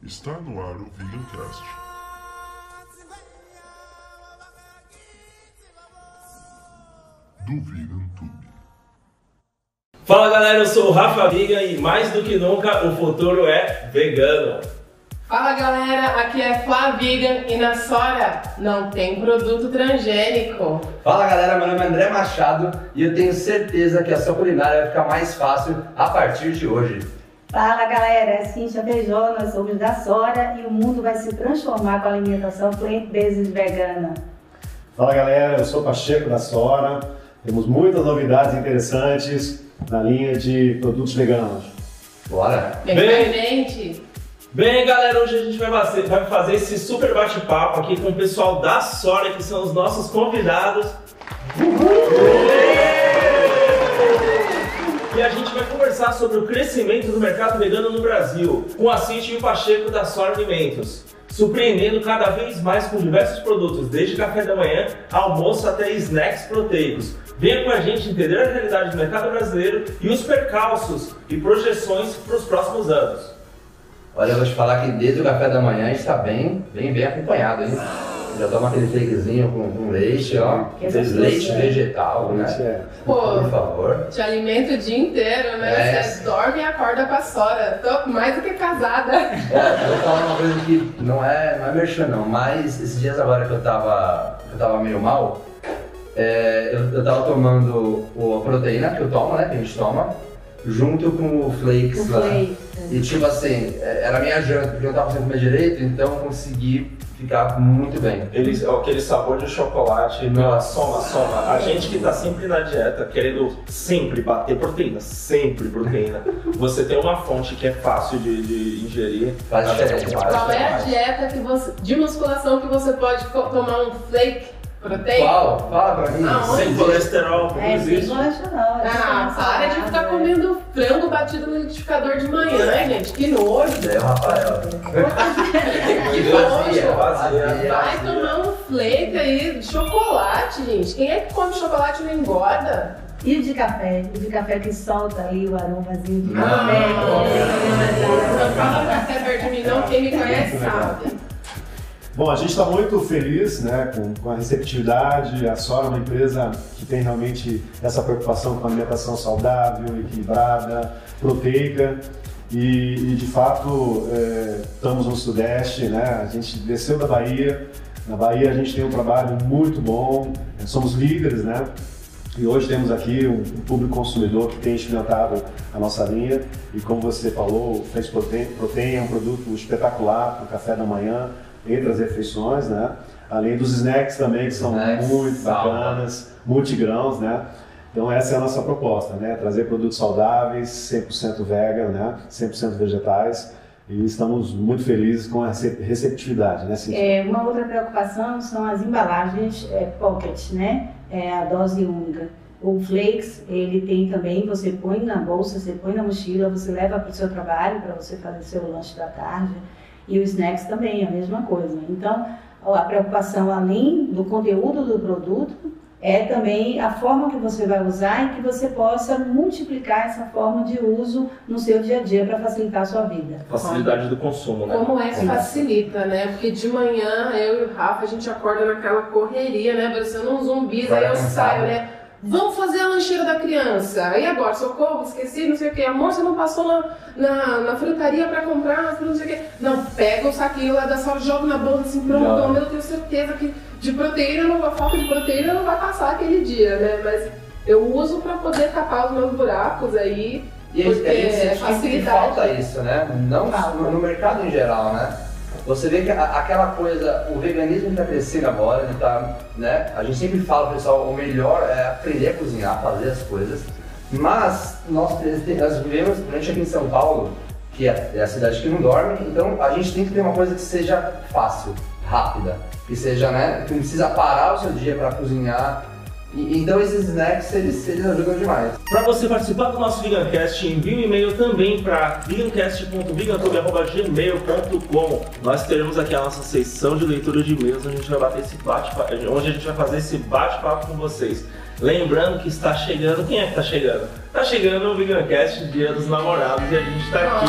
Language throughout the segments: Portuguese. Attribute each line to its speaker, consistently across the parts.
Speaker 1: Está no ar o Vegancast. Do Vegan Tube.
Speaker 2: Fala galera, eu sou o Rafa Viga e mais do que nunca o futuro é vegano.
Speaker 3: Fala galera, aqui é Flá Vegan e na Sora não tem produto transgênico.
Speaker 4: Fala galera, meu nome é André Machado e eu tenho certeza que a sua culinária vai ficar mais fácil a partir de hoje.
Speaker 5: Fala galera, é Cintia Beijó, nós somos da Sora e o mundo vai se transformar com a alimentação plant-based vegana.
Speaker 6: Fala galera, eu sou Pacheco da Sora. Temos muitas novidades interessantes na linha de produtos veganos.
Speaker 4: Bora!
Speaker 2: Bem-
Speaker 3: gente.
Speaker 2: Bem galera, hoje a gente vai fazer, vai fazer esse super bate-papo aqui com o pessoal da Sora, que são os nossos convidados. E a gente vai conversar sobre o crescimento do mercado vegano no Brasil, com a Cintia e o Pacheco da Sora Alimentos, surpreendendo cada vez mais com diversos produtos, desde café da manhã, almoço até snacks proteicos. Venha com a gente entender a realidade do mercado brasileiro e os percalços e projeções para os próximos anos.
Speaker 4: Olha, eu vou te falar que desde o café da manhã a gente tá bem, bem, bem acompanhado, hein? Já toma aquele fakezinho com, com leite, ó.
Speaker 5: Que essas
Speaker 4: leite
Speaker 5: coisas,
Speaker 4: vegetal, né?
Speaker 6: é.
Speaker 3: Pô,
Speaker 4: Por favor.
Speaker 3: te alimento o dia inteiro, né?
Speaker 4: É.
Speaker 3: Você dorme e acorda com a Sora. Tô mais do que casada.
Speaker 4: É, eu vou falar uma coisa que não é, não é merchan não, mas esses dias agora que eu tava, que eu tava meio mal, é, eu, eu tava tomando o- a proteína que eu tomo, né, que a gente toma, junto com o flakes
Speaker 5: O
Speaker 4: lá.
Speaker 5: flake.
Speaker 4: E tipo assim, é, era a minha janta, porque eu não tava conseguindo comer direito, então eu consegui ficar muito bem.
Speaker 2: Eles, aquele sabor de chocolate,
Speaker 4: Nossa.
Speaker 2: soma, soma. A gente que tá sempre na dieta, querendo sempre bater proteína, sempre proteína. Você tem uma fonte que é fácil de, de ingerir.
Speaker 4: Faz
Speaker 2: Até
Speaker 4: diferença.
Speaker 3: Qual é a dieta que você, de musculação que você pode tomar um flake proteico?
Speaker 4: Qual? Fala pra mim.
Speaker 3: Aonde?
Speaker 2: Sem colesterol, como
Speaker 5: É, sem
Speaker 2: existe.
Speaker 5: colesterol. é
Speaker 3: Ah, para de ficar comendo frango batido no liquidificador de manhã, gente. Que nojo.
Speaker 4: É o Rafael.
Speaker 3: Que nojo.
Speaker 2: vazia.
Speaker 3: Vai tomar um flake aí de chocolate, gente. Quem é que come chocolate e não engorda?
Speaker 5: E o de café? O de café que solta ali o aromazinho de
Speaker 4: Não.
Speaker 5: café.
Speaker 3: Não fala café perto de mim, não. Quem me conhece sabe.
Speaker 6: Bom, a gente está muito feliz né, com, com a receptividade. A Sora é uma empresa que tem realmente essa preocupação com alimentação saudável, equilibrada, proteica. E, e, de fato é, estamos no Sudeste, né? a gente desceu da Bahia. Na Bahia a gente tem um trabalho muito bom, somos líderes, né? E hoje temos aqui um, público consumidor que tem experimentado a nossa linha e como você falou, o Protein, Protein é um produto espetacular para o café da manhã, entre as refeições, né? Além dos snacks também, que são
Speaker 4: Snacks,
Speaker 6: muito
Speaker 4: salva.
Speaker 6: bacanas, multigrãos, né? Então essa é a nossa proposta, né? Trazer produtos saudáveis, 100% vegan, né? 100% vegetais e estamos muito felizes com a rece- receptividade, né? Cintia?
Speaker 5: É, uma outra preocupação são as embalagens é, pocket, né? É a dose única. O flakes, ele tem também, você põe na bolsa, você põe na mochila, você leva para o seu trabalho para você fazer seu lanche da tarde. E o snacks também, a mesma coisa. Então, a preocupação além do conteúdo do produto é também a forma que você vai usar e que você possa multiplicar essa forma de uso no seu dia a dia para facilitar a sua vida.
Speaker 2: Facilidade do consumo, né?
Speaker 3: Como é que facilita, né? Porque de manhã eu e o Rafa a gente acorda naquela correria, né? Parecendo um zumbis, aí eu saio, né? Vamos fazer a lancheira da criança. E agora, socorro, esqueci, não sei o que. Amor, você não passou na, na, na frutaria pra comprar, não sei o que. Não, pega o saquinho lá da sala, joga na bolsa assim, pronto,
Speaker 4: Joga.
Speaker 3: pelo menos eu tenho certeza que de proteína, não, a falta de proteína não vai passar aquele dia, né? Mas eu uso pra poder tapar os meus buracos aí.
Speaker 4: E a gente, a gente
Speaker 3: Porque
Speaker 4: sente que
Speaker 3: facilidade.
Speaker 4: falta isso, né? Não no mercado em geral, né? Você vê que aquela coisa, o veganismo está crescendo agora, ele tá, né? A gente sempre fala, pessoal, o melhor é aprender a cozinhar, fazer as coisas. Mas nós, nós vivemos, principalmente aqui em São Paulo, que é é a cidade que não dorme, então a gente tem que ter uma coisa que seja fácil, rápida, que seja, né? Que não precisa parar o seu dia para cozinhar. Então esses snacks, eles, eles ajudam demais.
Speaker 2: Para você participar do nosso Vegancast, envie um e-mail também para vegancast.vegantube.gmail.com Nós teremos aqui a nossa sessão de leitura de e-mails, onde a gente vai bater esse bate onde a gente vai fazer esse bate-papo com vocês. Lembrando que está chegando, quem é que está chegando? Tá chegando o VeganCast, Dia dos Namorados, e a gente tá aqui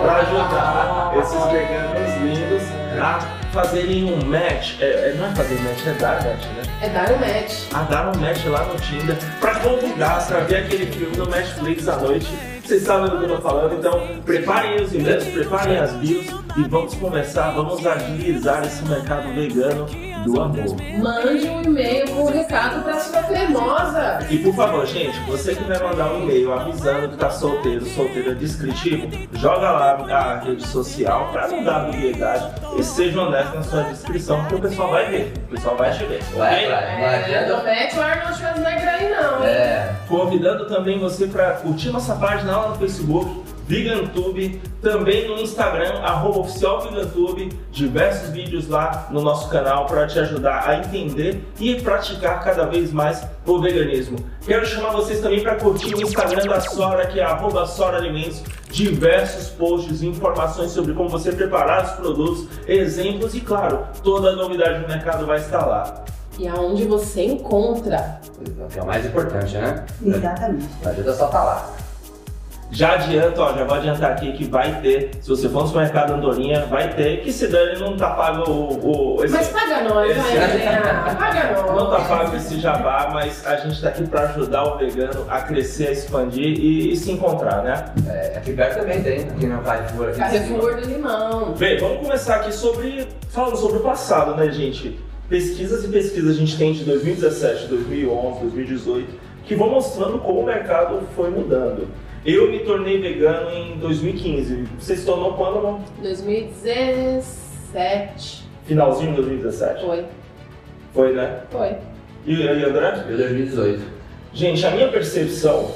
Speaker 2: pra ajudar esses veganos lindos a fazerem um match. É, é- não é fazer match, é dar match, né?
Speaker 3: É dar um match.
Speaker 2: A dar um match lá no Tinder pra convidar pra ver aquele filme no Netflix à noite. Vocês sabem do que eu tô falando, então preparem os e-mails, preparem as bios e vamos conversar, vamos agilizar esse mercado vegano do amor.
Speaker 3: Mande um e-mail com um recado pra sua cremosa.
Speaker 2: E por favor, gente, você que vai mandar um e-mail avisando que tá solteiro, solteira descritivo, joga lá a rede social pra não dar ambiguidade e seja honesto na sua descrição, porque o pessoal vai ver, o pessoal vai te ver.
Speaker 4: Vai,
Speaker 2: ok?
Speaker 4: vai, vai.
Speaker 3: É, não mete o Arnold Schwarzenegger aí não.
Speaker 4: É,
Speaker 2: Convidando também você para curtir nossa página lá no Facebook, VeganTube, também no Instagram, arroba oficial VeganTube, diversos vídeos lá no nosso canal para te ajudar a entender e praticar cada vez mais o veganismo. Quero chamar vocês também para curtir o Instagram da Sora, que é arroba Sora Alimentos, diversos posts e informações sobre como você preparar os produtos, exemplos e, claro, toda a novidade do mercado vai estar lá.
Speaker 3: E aonde você encontra.
Speaker 4: que é o mais importante, né?
Speaker 5: Exatamente.
Speaker 4: Não adianta só tá lá.
Speaker 2: Já adianto, ó, já vou adiantar aqui que vai ter, se você for no supermercado Andorinha, vai ter, que se dane não tá pago o. o esse,
Speaker 3: Mas paga nós,
Speaker 2: esse-
Speaker 3: vai, Helena. Paga nós.
Speaker 2: não tá pago esse jabá, mas a gente tá aqui pra ajudar o vegano a crescer, a expandir e, e se encontrar, né?
Speaker 4: É, aqui perto também tem, aqui no Carrefour.
Speaker 3: Carrefour do Limão.
Speaker 2: Bem, vamos começar aqui sobre. falando sobre o passado, né, gente? Pesquisas e pesquisas a gente tem de 2017, 2011, 2018, que vão mostrando como o mercado foi mudando. Eu me tornei vegano em 2015. Você se tornou quando, não?
Speaker 3: 2017.
Speaker 2: Finalzinho de 2017.
Speaker 3: Foi.
Speaker 2: Foi, né?
Speaker 3: Foi.
Speaker 2: E aí, André?
Speaker 4: Eu 2018.
Speaker 2: Gente, a minha percepção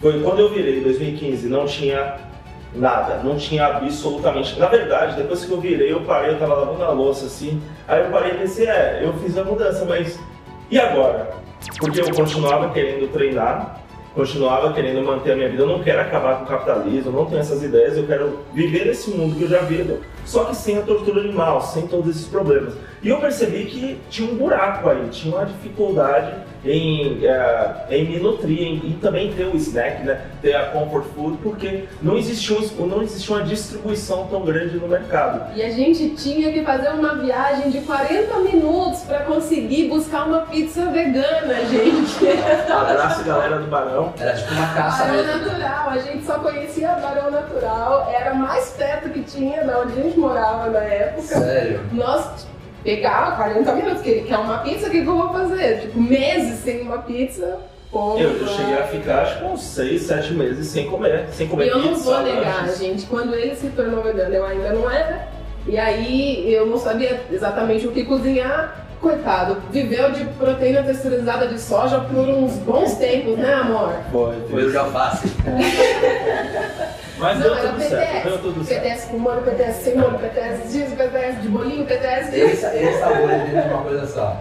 Speaker 2: foi quando eu virei em 2015, não tinha nada, não tinha absolutamente. Na verdade, depois que eu virei, eu parei, eu tava lavando a louça assim, aí eu parei e pensei, é, eu fiz a mudança, mas e agora? Porque eu continuava querendo treinar, continuava querendo manter a minha vida, eu não quero acabar com o capitalismo, não tenho essas ideias, eu quero viver nesse mundo que eu já vivo, só que sem a tortura animal, sem todos esses problemas. E eu percebi que tinha um buraco aí, tinha uma dificuldade em, eh, em me nutrir em- e também ter o snack, né? ter a comfort food, porque não existia, um- não existia uma distribuição tão grande no mercado.
Speaker 3: E a gente tinha que fazer uma viagem de 40 minutos pra conseguir buscar uma pizza vegana, gente.
Speaker 2: Abraço, galera do Barão.
Speaker 4: Era tipo uma caça
Speaker 3: Barão
Speaker 4: mesmo.
Speaker 3: Natural, a gente só conhecia Barão Natural, era mais perto que tinha da onde a gente morava na época.
Speaker 4: Sério.
Speaker 3: Nós pegava 40 minutos, que quer uma pizza, o que, que eu vou fazer? Tipo, meses sem uma pizza.
Speaker 2: Eu, eu cheguei a ficar acho que uns 6, 7 meses sem comer, sem comer
Speaker 3: E eu não
Speaker 2: pizza,
Speaker 3: vou negar,
Speaker 2: lanches.
Speaker 3: gente, quando ele se tornou vegano, eu ainda não era. E aí eu não sabia exatamente o que cozinhar. Coitado, viveu de proteína texturizada de soja por uns bons tempos, né, amor?
Speaker 2: Foi,
Speaker 4: Foi eu faço.
Speaker 2: Mas
Speaker 3: Não,
Speaker 2: deu tudo certo, deu tudo
Speaker 3: PTS.
Speaker 2: certo.
Speaker 3: PTS com molho, PTS sem molho, PTS de PTS de bolinho, PTS de...
Speaker 4: Esse, esse sabor é dentro de uma coisa só.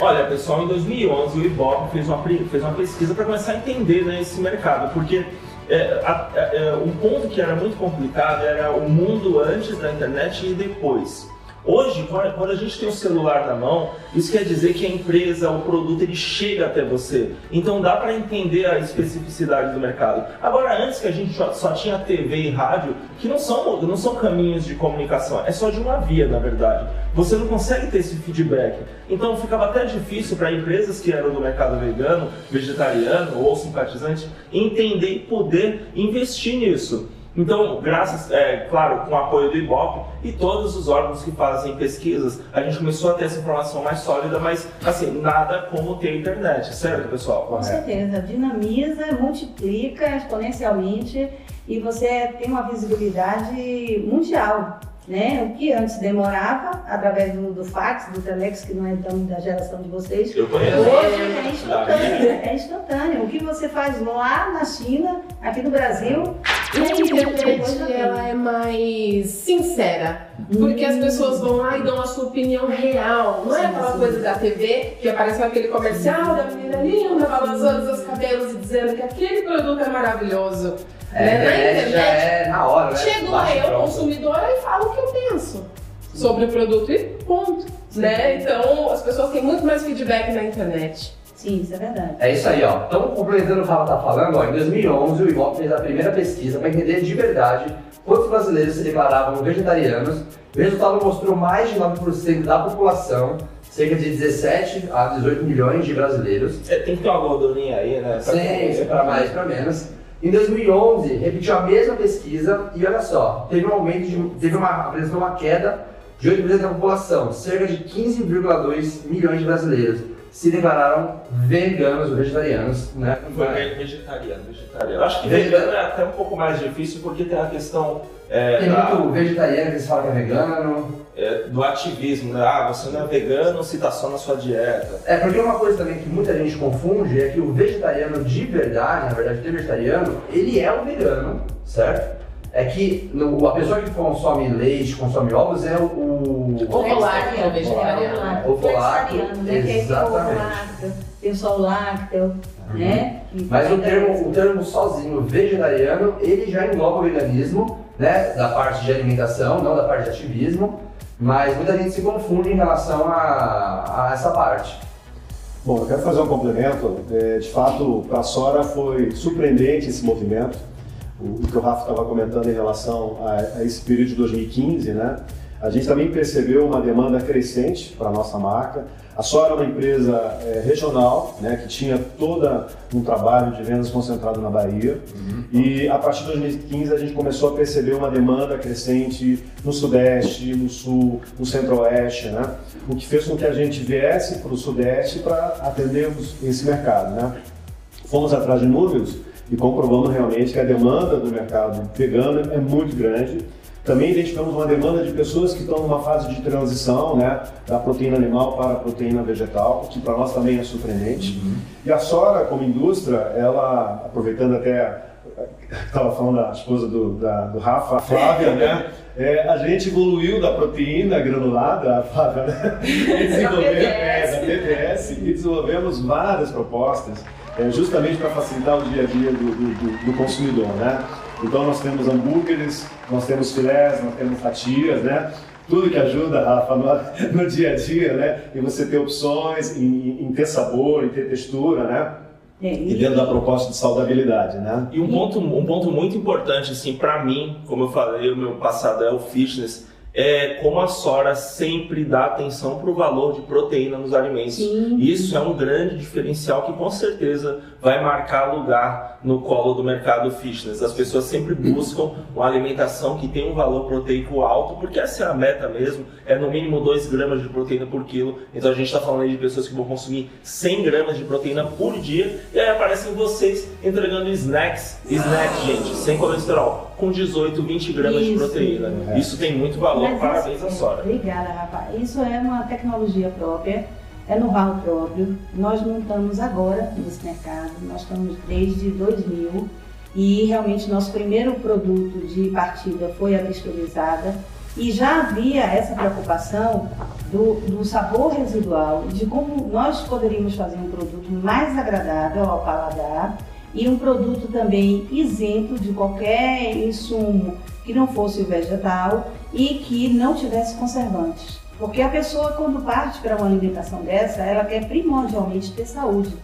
Speaker 2: Olha, pessoal, em 2011 o Ibope fez uma, fez uma pesquisa para começar a entender né, esse mercado, porque é, a- a- é, um ponto que era muito complicado era o mundo antes da internet e depois. Hoje, quando a gente tem o celular na mão, isso quer dizer que a empresa, o produto, ele chega até você. Então dá para entender a especificidade do mercado. Agora, antes que a gente só tinha TV e rádio, que não são, não são caminhos de comunicação, é só de uma via, na verdade. Você não consegue ter esse feedback. Então ficava até difícil para empresas que eram do mercado vegano, vegetariano ou simpatizante entender e poder investir nisso. Então, graças, é, claro, com o apoio do IBOP e todos os órgãos que fazem pesquisas, a gente começou a ter essa informação mais sólida, mas assim, nada como ter internet, certo, pessoal?
Speaker 5: Com certeza, dinamiza, multiplica exponencialmente e você tem uma visibilidade mundial. Né? O que antes demorava, através do, do fax, do telex, que não é tão da geração de vocês,
Speaker 2: Eu conheço.
Speaker 5: hoje é instantâneo. É instantâneo. O que você faz lá na China, aqui no Brasil,
Speaker 3: internet, ela é mais sincera. Porque as pessoas vão lá e dão a sua opinião real. Não é aquela coisa da TV que apareceu aquele comercial da menina linda balançando os cabelos e dizendo que aquele produto é maravilhoso.
Speaker 4: É,
Speaker 3: Né? Na
Speaker 4: internet já é na hora, né?
Speaker 3: Chego lá, eu, consumidora, e falo o que eu penso sobre o produto e ponto. Né? Então as pessoas têm muito mais feedback na internet.
Speaker 5: Sim, isso é verdade.
Speaker 4: É isso aí, ó. Então, complementando o que o Rafa tá falando, ó, em 2011 o Ibope fez a primeira pesquisa para entender de verdade quantos brasileiros se declaravam vegetarianos. O resultado mostrou mais de 9% da população, cerca de 17 a 18 milhões de brasileiros.
Speaker 2: É, tem que ter uma gordurinha aí, né? pra.
Speaker 4: Sim, para mais, para menos. Em 2011, repetiu a mesma pesquisa e olha só, teve um aumento de, teve uma, apresentou uma queda de 8% da população, cerca de 15,2 milhões de brasileiros se declararam veganos vegetarianos, né?
Speaker 2: Foi ve- vegetariano, vegetariano. Eu acho que vegano é até um pouco mais difícil porque tem a questão é,
Speaker 4: Tem
Speaker 2: da-
Speaker 4: muito vegetariano que se fala que é vegano.
Speaker 2: é, do ativismo, né? Ah, você não é vegano se tá só na sua dieta.
Speaker 4: É, porque uma coisa também que muita gente confunde é que o vegetariano de verdade, na verdade, o vegetariano, ele é um vegano, certo? É que no- a pessoa que consome leite, consome ovos, é o... o
Speaker 3: Ovo lácteo, vegetariano.
Speaker 5: Ovo
Speaker 4: Ovo lácteo,
Speaker 5: Flexariano, né? Que aí tem o ovo
Speaker 4: exatamente.
Speaker 5: lácteo, tem o sol lácteo, né? Que
Speaker 4: Mas o termo, o termo sozinho, vegetariano, ele já engloba o veganismo, né? Da parte de alimentação, não da parte de ativismo. Mas muita gente se confunde em relação a, a essa parte.
Speaker 6: Bom, eu quero fazer um complemento. É, de fato, para a Sora foi surpreendente esse movimento. O, o que o Rafa estava comentando em relação a, a esse período de 2015, né? A gente também percebeu uma demanda crescente para a nossa marca. A Sora é uma empresa é, regional, né, que tinha todo um trabalho de vendas concentrado na Bahia. E a partir de 2015 a gente começou a perceber uma demanda crescente no Sudeste, no Sul, no Centro-Oeste, né? O que fez com que a gente viesse para o Sudeste para atendermos esse mercado, né? Fomos atrás de números e comprovamos realmente que a demanda do mercado vegano é muito grande. Também identificamos uma demanda de pessoas que estão numa fase de transição, né, da proteína animal para a proteína vegetal, o que para nós também é surpreendente. E a Sora, como indústria, ela, aproveitando até estava falando da esposa do, da- do Rafa, a Flávia, né? É, a gente evoluiu da proteína granulada, a Flávia, né? E desenvolvemos, é, da PTS, e desenvolvemos várias propostas, é, justamente para facilitar o dia a dia do, do- do- do consumidor, né? Então nós temos hambúrgueres, nós temos filés, nós temos fatias, né? Tudo que ajuda, Rafa, no, no dia a dia, né? E você ter opções, em, em ter sabor, em ter textura, né?
Speaker 5: É,
Speaker 6: E
Speaker 5: e-
Speaker 6: dentro da proposta de saudabilidade, né?
Speaker 2: E um ponto, um ponto muito importante, assim, para mim, como eu falei, o meu passado é o fitness, é como a Sora sempre dá atenção para o valor de proteína nos alimentos.
Speaker 5: Sim.
Speaker 2: Isso é um grande diferencial que com certeza vai marcar lugar no colo do mercado fitness. As pessoas sempre buscam uma alimentação que tem um valor proteico alto, porque essa é a meta mesmo, é no mínimo 2 gramas de proteína por quilo. Então a gente está falando aí de pessoas que vão consumir 100 gramas de proteína por dia, e aí aparecem vocês entregando snacks, snacks, gente, sem colesterol, com 18, 20 gramas de
Speaker 5: Isso.
Speaker 2: proteína.
Speaker 6: É.
Speaker 2: Isso tem muito valor,
Speaker 5: Mas
Speaker 2: parabéns
Speaker 5: isso-
Speaker 2: à Sora.
Speaker 5: Obrigada, Rafa. Isso é uma tecnologia própria, é know-how próprio. Nós não estamos agora nesse mercado, nós estamos desde 2000 e realmente nosso primeiro produto de partida foi a texturizada e já havia essa preocupação do, do sabor residual, de como nós poderíamos fazer um produto mais agradável ao paladar e um produto também isento de qualquer insumo que não fosse vegetal e que não tivesse conservantes. Porque a pessoa, quando parte para uma alimentação dessa, ela quer primordialmente ter saúde.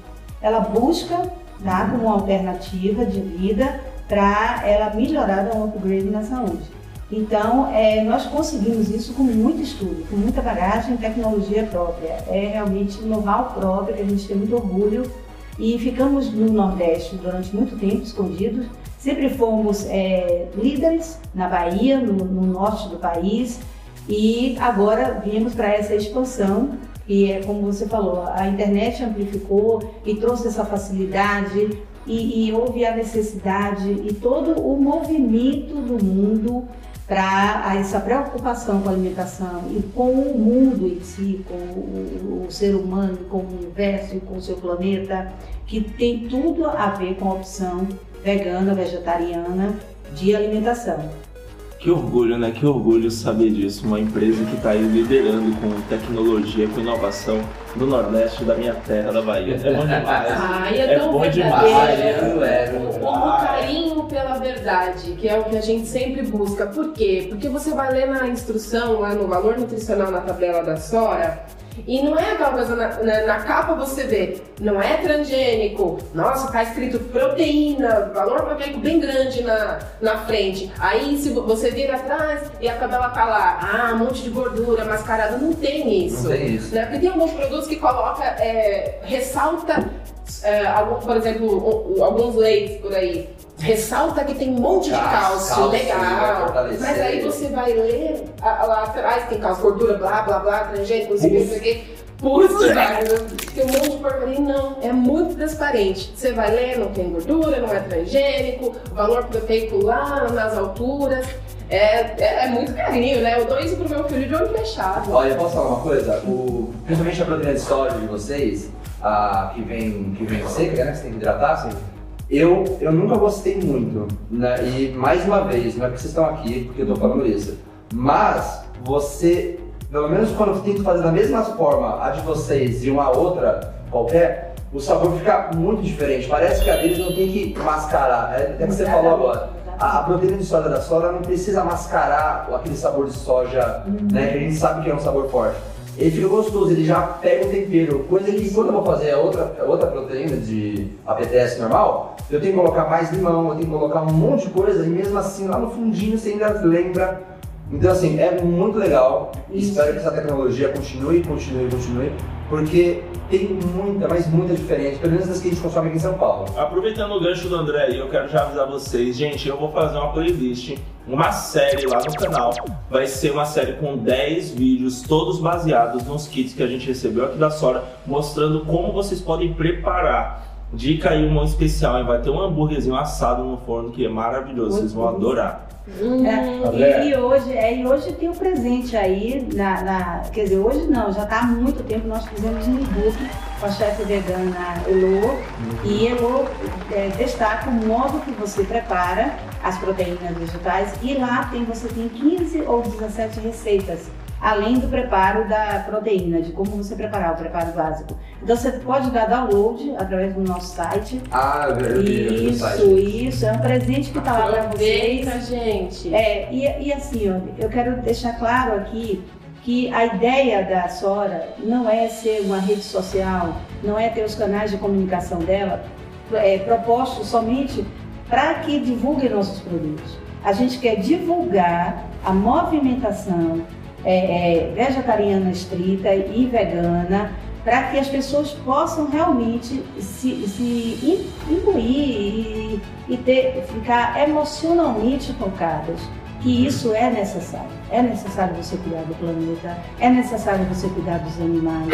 Speaker 5: Ela busca tá, como uma alternativa de vida para ela melhorar dar um upgrade na saúde. Então, é, nós conseguimos isso com muito estudo, com muita bagagem tecnologia própria. É realmente know-how próprio, que a gente tem muito orgulho. E ficamos no Nordeste durante muito tempo escondidos. Sempre fomos é, líderes na Bahia, no, no norte do país. E agora viemos para essa expansão, e é como você falou, a internet amplificou e trouxe essa facilidade, e, e houve a necessidade e todo o movimento do mundo para essa preocupação com a alimentação e com o mundo em si, com o, o ser humano, com o universo e com o seu planeta, que tem tudo a ver com a opção vegana, vegetariana de alimentação.
Speaker 2: Que orgulho, né? Que orgulho saber disso. Uma empresa que está aí liderando com tecnologia, com inovação no Nordeste da minha terra, da Bahia. É bom demais.
Speaker 3: Ai, é,
Speaker 2: É
Speaker 3: tão
Speaker 2: bom
Speaker 3: verdadeiro.
Speaker 4: demais, é,
Speaker 3: O o carinho pela verdade, que é o que a gente sempre busca. Por quê? Porque você vai ler na instrução, lá no valor nutricional na tabela da Sora, E não é aquela coisa, na, na, na capa você vê, não é transgênico, nossa, tá escrito proteína, valor proteico bem grande na, na frente. Aí se você vira atrás e a tabela tá lá, ah, um monte de gordura mascarada, não tem isso.
Speaker 4: Não tem isso.
Speaker 3: Né? Porque tem alguns produtos que coloca, é, ressalta, é, algum, por exemplo, alguns leites por aí. Ressalta que tem um monte de
Speaker 4: Cálcio,
Speaker 3: cálcio,
Speaker 4: cálcio,
Speaker 3: legal. Mas aí você vai ler a- lá atrás, tem cálcio, gordura, blá, blá, blá, transgênico, não sei o que, não sei o que. Putz, velho, tem um monte de porcaria. Não, é muito transparente. Você vai ler, não tem gordura, não é transgênico, o valor proteico lá nas alturas. É, é, é muito carinho, né? Eu dou isso pro meu filho de olho fechado.
Speaker 4: Olha, posso falar uma coisa? O, principalmente a proteína de soja de vocês, a, que, vem, que vem seca, né? Que você tem que hidratar. Eu, eu nunca gostei muito. Né? E mais uma vez, não é porque vocês estão aqui porque eu tô falando isso. Mas você, pelo menos quando eu tento fazer da mesma forma a de vocês e uma outra qualquer, o sabor fica muito diferente. Parece que a deles não tem que mascarar. É até que você falou agora. A, a proteína de soja da soja não precisa mascarar aquele sabor de soja, né? Que a gente sabe que é um sabor forte. Ele fica gostoso, ele já pega o tempero. Coisa que quando eu vou fazer a outra, a outra proteína de APTS normal, eu tenho que colocar mais limão, eu tenho que colocar um monte de coisa e mesmo assim lá no fundinho você ainda lembra. Então assim, é muito legal. Espero que essa tecnologia continue, continue, continue, porque tem muita, mas muita diferença, pelo menos das que a gente consome aqui em São Paulo.
Speaker 2: Aproveitando o gancho do André aí, eu quero já avisar vocês, gente, eu vou fazer uma playlist, uma série lá no canal. Vai ser uma série com 10 vídeos, todos baseados nos kits que a gente recebeu aqui da Sora, mostrando como vocês podem preparar. Dica aí, uma especial, hein? vai ter um hambúrguerzinho assado no forno que é maravilhoso, vocês vão adorar.
Speaker 5: É,
Speaker 6: André.
Speaker 5: e, e hoje, é, e hoje tem um presente aí, na, na- quer dizer, hoje não, já está há muito tempo nós fizemos um e-book com a chefe vegana Elô, e Elô é, destaca o modo que você prepara as proteínas vegetais, e lá tem, você tem 15 ou 17 receitas, além do preparo da proteína, de como você preparar o preparo básico. Então você pode dar download através do nosso site.
Speaker 4: Ah, eu vi,
Speaker 5: Isso,
Speaker 4: site.
Speaker 5: isso, é um presente que está lá para vocês.
Speaker 3: Gente.
Speaker 5: É, e, e assim, ó, eu quero deixar claro aqui que a ideia da Sora não é ser uma rede social, não é ter os canais de comunicação dela é, propostos somente para que divulguem nossos produtos. A gente quer divulgar a movimentação é, é, vegetariana estrita e vegana para que as pessoas possam realmente se, se im- imbuir e, e ter, ficar emocionalmente tocadas que isso é necessário. É necessário você cuidar do planeta, é necessário você cuidar dos animais,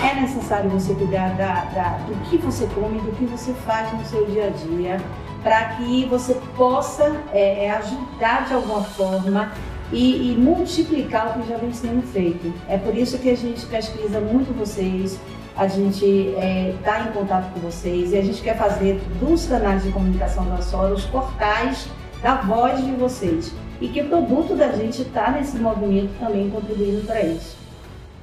Speaker 5: é necessário você cuidar da, da- do que você come, do que você faz no seu dia a dia, para que você possa é, é, ajudar de alguma forma e, e multiplicar o que já vem sendo feito. É por isso que a gente pesquisa muito vocês, a gente está em contato com vocês e a gente quer fazer dos canais de comunicação da Sora os portais da voz de vocês. E que o produto da gente está nesse movimento também contribuindo para isso.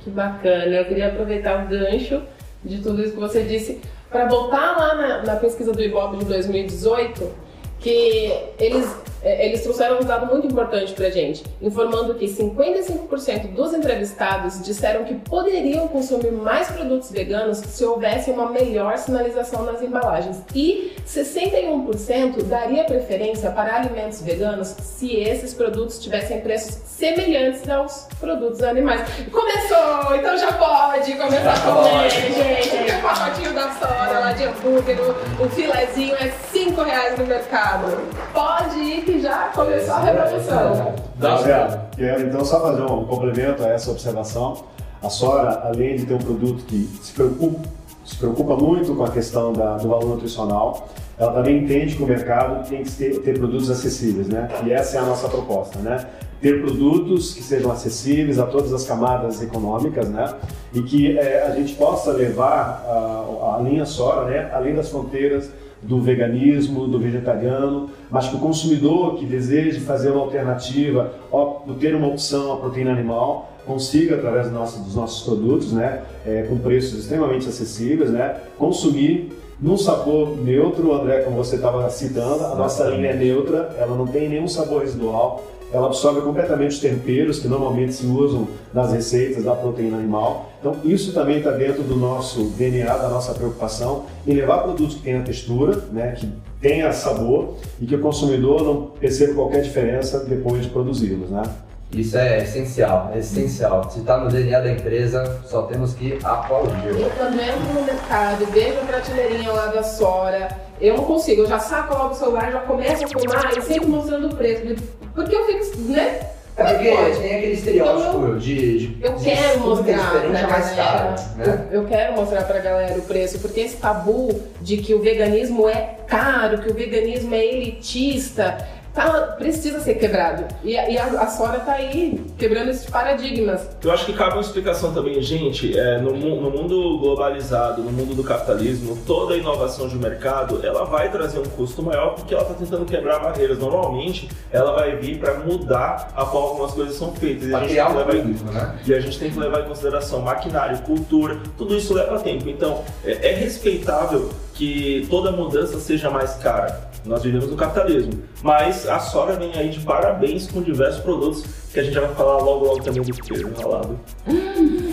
Speaker 3: Que bacana. Eu queria aproveitar o gancho de tudo isso que você disse para voltar lá na, na pesquisa do Ibope de 2018, que eles, eh, eles trouxeram um dado muito importante pra gente, informando que 55% dos entrevistados disseram que poderiam consumir mais produtos veganos se houvesse uma melhor sinalização nas embalagens. E 61% daria preferência para alimentos veganos se esses produtos tivessem preços semelhantes aos produtos animais. Começou! Então já pode começar a comer, gente! O pacotinho da Sora lá de hambúrguer, o, o filezinho é 5 reais no mercado. Pode ir que já começou a reprodução.
Speaker 6: Tá vendo? Quero então só fazer um complemento a essa observação. A Sora, além de ter um produto que se preocupa, se preocupa muito com a questão da- do valor nutricional, ela também entende que o mercado tem que ter, ter produtos acessíveis, né? E essa é a nossa proposta, né? Ter produtos que sejam acessíveis a todas as camadas econômicas, né? E que eh, a gente possa levar a, a linha Sora, né? Além das fronteiras do veganismo, do vegetariano, mas que o consumidor que deseje fazer uma alternativa, ter uma opção à proteína animal, consiga, através do nosso, dos nossos produtos, né, é, com preços extremamente acessíveis, né, consumir num sabor neutro, André, como você estava citando, a nossa linha é neutra, ela não tem nenhum sabor residual, ela absorve completamente os temperos que normalmente se usam nas receitas da proteína animal. Então, isso também está dentro do nosso DNA, da nossa preocupação em levar produtos que tenham textura, né, que tenha sabor e que o consumidor não perceba qualquer diferença depois de produzi-los. Né?
Speaker 4: Isso é essencial, é essencial. Se está no DNA da empresa, só temos que aplaudir.
Speaker 3: Eu quando entro no mercado vejo a prateleirinha lá da Sora, eu não consigo, eu já saco logo o celular, já começo a filmar e sempre mostrando o preço. Porque eu fico, né?
Speaker 4: É porque
Speaker 3: Pode.
Speaker 4: tem aquele estereótipo
Speaker 3: Então,
Speaker 4: de, de
Speaker 3: Eu
Speaker 4: de
Speaker 3: quero
Speaker 4: é
Speaker 3: mostrar pra
Speaker 4: diferente é mais
Speaker 3: galera.
Speaker 4: caro, né?
Speaker 3: Eu quero mostrar pra galera o preço, porque esse tabu de que o veganismo é caro, que o veganismo é elitista, tá, precisa ser quebrado. E, a- e a, a Sora tá aí quebrando esses paradigmas.
Speaker 2: Eu acho que cabe uma explicação também, gente. é, no, no mundo globalizado, no mundo do capitalismo, toda inovação de mercado ela vai trazer um custo maior porque ela está tentando quebrar barreiras. Normalmente, ela vai vir para mudar a forma como as coisas são feitas. E a, gente
Speaker 4: criar
Speaker 2: tem que levar em-
Speaker 4: público, né?
Speaker 2: e a gente tem que levar em consideração maquinário, cultura, tudo isso leva tempo. Então, é, é respeitável que toda mudança seja mais cara. Nós vivemos no capitalismo. Mas a Sora vem aí de parabéns com diversos produtos que a gente já vai falar logo logo também do queijo enrolado.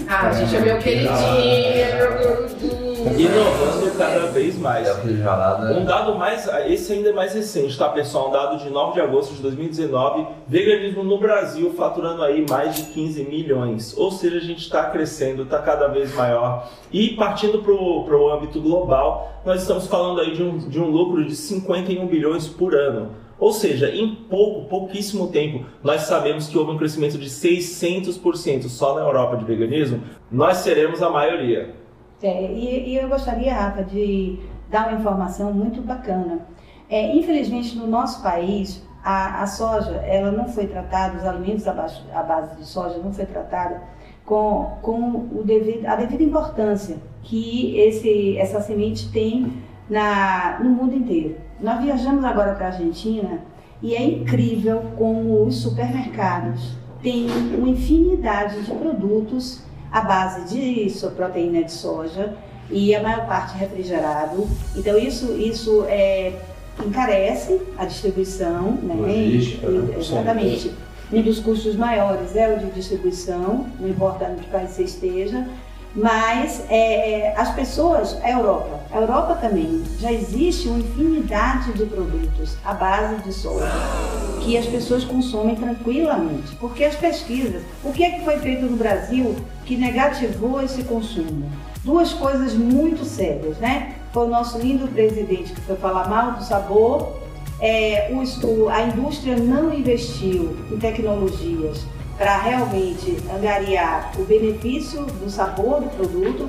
Speaker 3: Ah, gente, é meu queridinho, é meu queridinho.
Speaker 2: Inovando cada vez mais.
Speaker 4: É ralado,
Speaker 2: Um
Speaker 4: né?
Speaker 2: dado mais, esse ainda é mais recente, tá pessoal? Um dado de 9 de agosto de 2019, veganismo no Brasil faturando aí mais de 15 milhões. Ou seja, a gente está crescendo, está cada vez maior. E partindo para o âmbito global, nós estamos falando aí de um, de um lucro de 51 bilhões por ano. Ou seja, em pouco, pouquíssimo tempo, nós sabemos que houve um crescimento de 600% só na Europa de veganismo. Nós seremos a maioria.
Speaker 5: É, e, e eu gostaria, Rafa, de dar uma informação muito bacana. É, infelizmente, no nosso país, a, a soja, ela não foi tratada, os alimentos à base, à base de soja não foi tratada com, com o devido, a devida importância que esse, essa semente tem na, no mundo inteiro. Nós viajamos agora para a Argentina e é incrível como os supermercados têm uma infinidade de produtos à base de so- proteína de soja e a maior parte refrigerado. Então isso, isso é, encarece a distribuição, né?
Speaker 4: Logística, né?
Speaker 5: E- Exatamente. Um dos custos maiores é o de distribuição, não importa em que país você esteja, mas é, as pessoas, a Europa, a Europa também, já existe uma infinidade de produtos à base de soja que as pessoas consomem tranquilamente. Porque as pesquisas, o que é que foi feito no Brasil que negativou esse consumo? Duas coisas muito sérias, né? Foi o nosso lindo presidente que foi falar mal do sabor é, o a indústria não investiu em tecnologias para realmente angariar o benefício do sabor do produto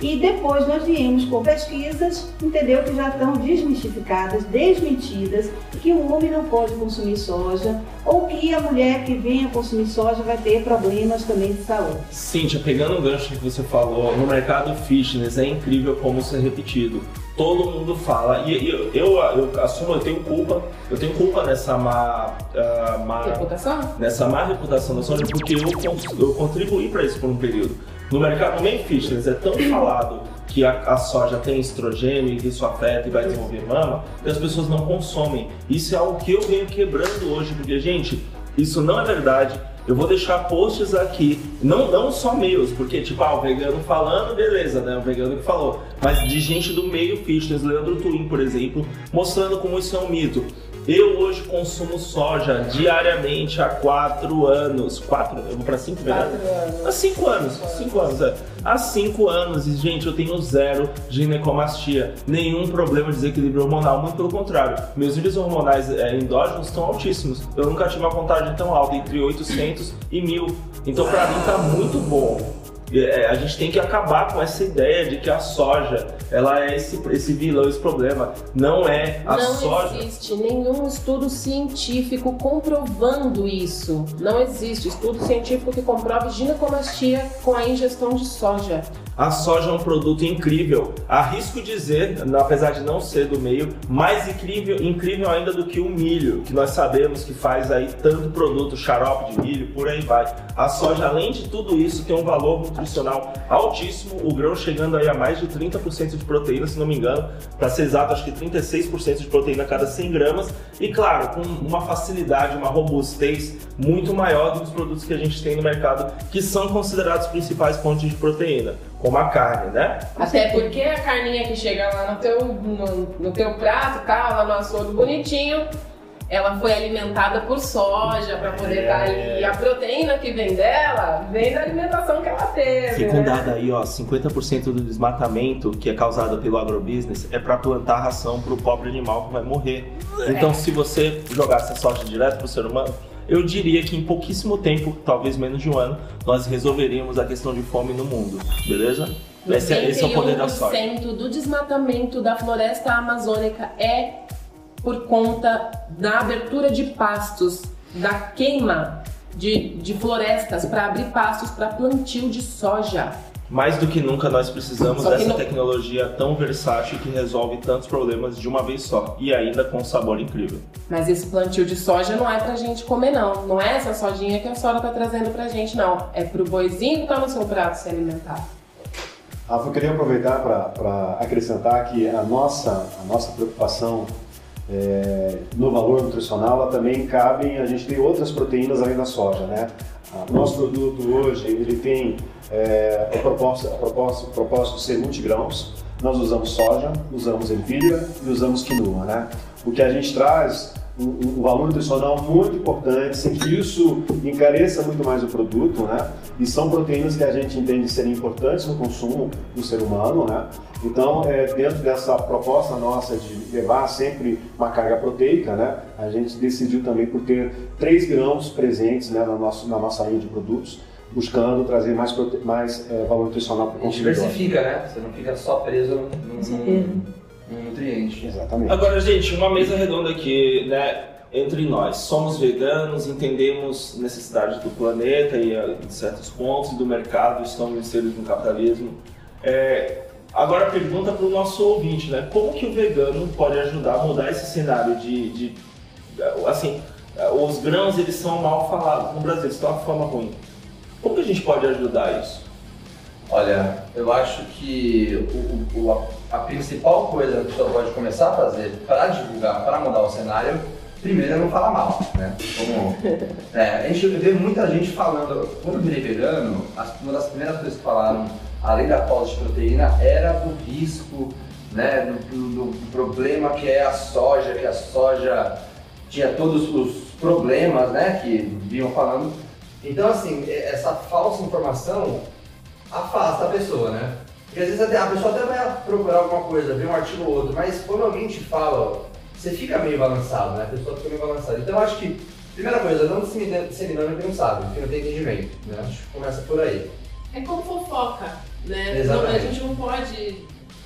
Speaker 5: e depois nós viemos com pesquisas, entendeu, que já estão desmistificadas, desmentidas, que o homem não pode consumir soja ou que a mulher que venha consumir soja vai ter problemas também de saúde.
Speaker 2: Cíntia, pegando o gancho que você falou, no mercado fitness é incrível como isso é repetido. Todo mundo fala, e eu, eu, eu assumo, eu tenho culpa, eu tenho culpa nessa má, ah, má,
Speaker 3: Reputação?
Speaker 2: nessa má reputação da soja, porque eu, eu contribuí para isso por um período. No mercado, meio fitness, é tão falado que a, a soja tem estrogênio e que isso afeta e vai desenvolver mama, que as pessoas não consomem. Isso é algo que eu venho quebrando hoje, porque, gente, isso não é verdade. Eu vou deixar posts aqui, não, não só meus, porque tipo, ah, o vegano falando, beleza, né? O vegano que falou. Mas de gente do meio fitness, Leandro Twin, por exemplo, mostrando como isso é um mito. Eu hoje consumo soja diariamente há quatro anos. Quatro? Eu vou pra cinco, verdade?
Speaker 3: Quatro anos.
Speaker 2: Há cinco anos. Cinco anos, é. Há cinco anos, e gente, eu tenho zero ginecomastia. Nenhum problema de desequilíbrio hormonal, muito pelo contrário. Meus níveis hormonais é, endógenos estão altíssimos. Eu nunca tive uma contagem tão alta, entre 800 e 1000. Então, pra mim, tá muito bom. É, a gente tem que acabar com essa ideia de que a soja ela é esse, esse vilão, esse problema. Não é a
Speaker 3: não
Speaker 2: soja.
Speaker 3: existe nenhum estudo científico comprovando isso. Não existe estudo científico que comprove ginecomastia com a ingestão de soja.
Speaker 2: A soja é um produto incrível. Arrisco dizer, apesar de não ser do meio, mais incrível, incrível ainda do que o milho, que nós sabemos que faz aí tanto produto, xarope de milho, por aí vai. A soja, além de tudo isso, tem um valor nutricional altíssimo, o grão chegando aí a mais de 30% de proteína, se não me engano, para ser exato, acho que 36% de proteína a cada 100 gramas, e claro, com uma facilidade, uma robustez muito maior do que os produtos que a gente tem no mercado, que são considerados principais fontes de proteína como a carne, né?
Speaker 3: Até porque a carninha que chega lá no teu, no, no teu prato, tá, lá no açougue bonitinho, ela foi alimentada por soja para poder estar tá ali. E a proteína que vem dela vem da alimentação que ela teve.
Speaker 2: Secundada né? aí, ó, 50% do desmatamento que é causado pelo agrobusiness é para plantar ração para o pobre animal que vai morrer. Então, é. se você jogasse a soja direto para o ser humano, eu diria que em pouquíssimo tempo, talvez menos de um ano, nós resolveríamos a questão de fome no mundo, beleza?
Speaker 3: Esse, esse é o poder da soja. do desmatamento da floresta amazônica é por conta da abertura de pastos, da queima de, de florestas para abrir pastos para plantio de soja
Speaker 2: mais do que nunca nós precisamos dessa não... tecnologia tão versátil que resolve tantos problemas de uma vez só e ainda com um sabor incrível.
Speaker 3: Mas esse plantio de soja não é pra gente comer não, não é essa sojinha que a senhora tá trazendo pra gente não, é pro boizinho que tá no seu prato se alimentar.
Speaker 6: Rafa, eu queria aproveitar para acrescentar que a nossa, a nossa preocupação é, no valor nutricional ela também cabe a gente ter outras proteínas além da soja, né? Nosso produto hoje ele tem é, a proposta, a proposta, a propósito de ser multigrãos. Nós usamos soja, usamos ervilha e usamos quinoa, né? O que a gente traz um, um, valor nutricional muito importante, sem que isso encareça muito mais o produto, né? E são proteínas que a gente entende serem importantes no consumo do ser humano, né? Então, é, dentro dessa proposta nossa de levar sempre uma carga proteica, né? A gente decidiu também por ter três grãos presentes né, na, nossa, na nossa linha de produtos buscando trazer mais, mais é, valor nutricional para o consumidor.
Speaker 4: Diversifica, né? Você não fica só preso num, num nutriente.
Speaker 6: Exatamente.
Speaker 2: Agora, gente, uma mesa redonda aqui, né? Entre nós, somos veganos, entendemos necessidade do planeta e uh, de certos pontos do mercado, estamos inseridos no capitalismo. É, agora, pergunta para o nosso ouvinte, né? Como que o vegano pode ajudar a mudar esse cenário de, de assim, os grãos eles são mal falados no Brasil, estão uma forma ruim. Como que a gente pode ajudar isso?
Speaker 4: Olha, eu acho que o, o, a, principal coisa que a pessoa pode começar a fazer para divulgar, para mudar o cenário, primeiro é não falar mal, né? Como, é, a gente vê muita gente falando, quando eu virei vegano, uma das primeiras coisas que falaram, além da falta de proteína, era do risco, né, do, do, do problema que é a soja, que a soja tinha todos os problemas, né, que vinham falando, então, assim, essa falsa informação afasta a pessoa, né? Porque às vezes até, a pessoa até vai procurar alguma coisa, ver um artigo ou outro, mas quando alguém te fala, você fica meio balançado, né? A pessoa fica meio balançada. Então, eu acho que, primeira coisa, não disseminando quem não sabe, quem não tem entendimento, né? Acho que começa por aí.
Speaker 3: É como fofoca, né? Não, a gente não pode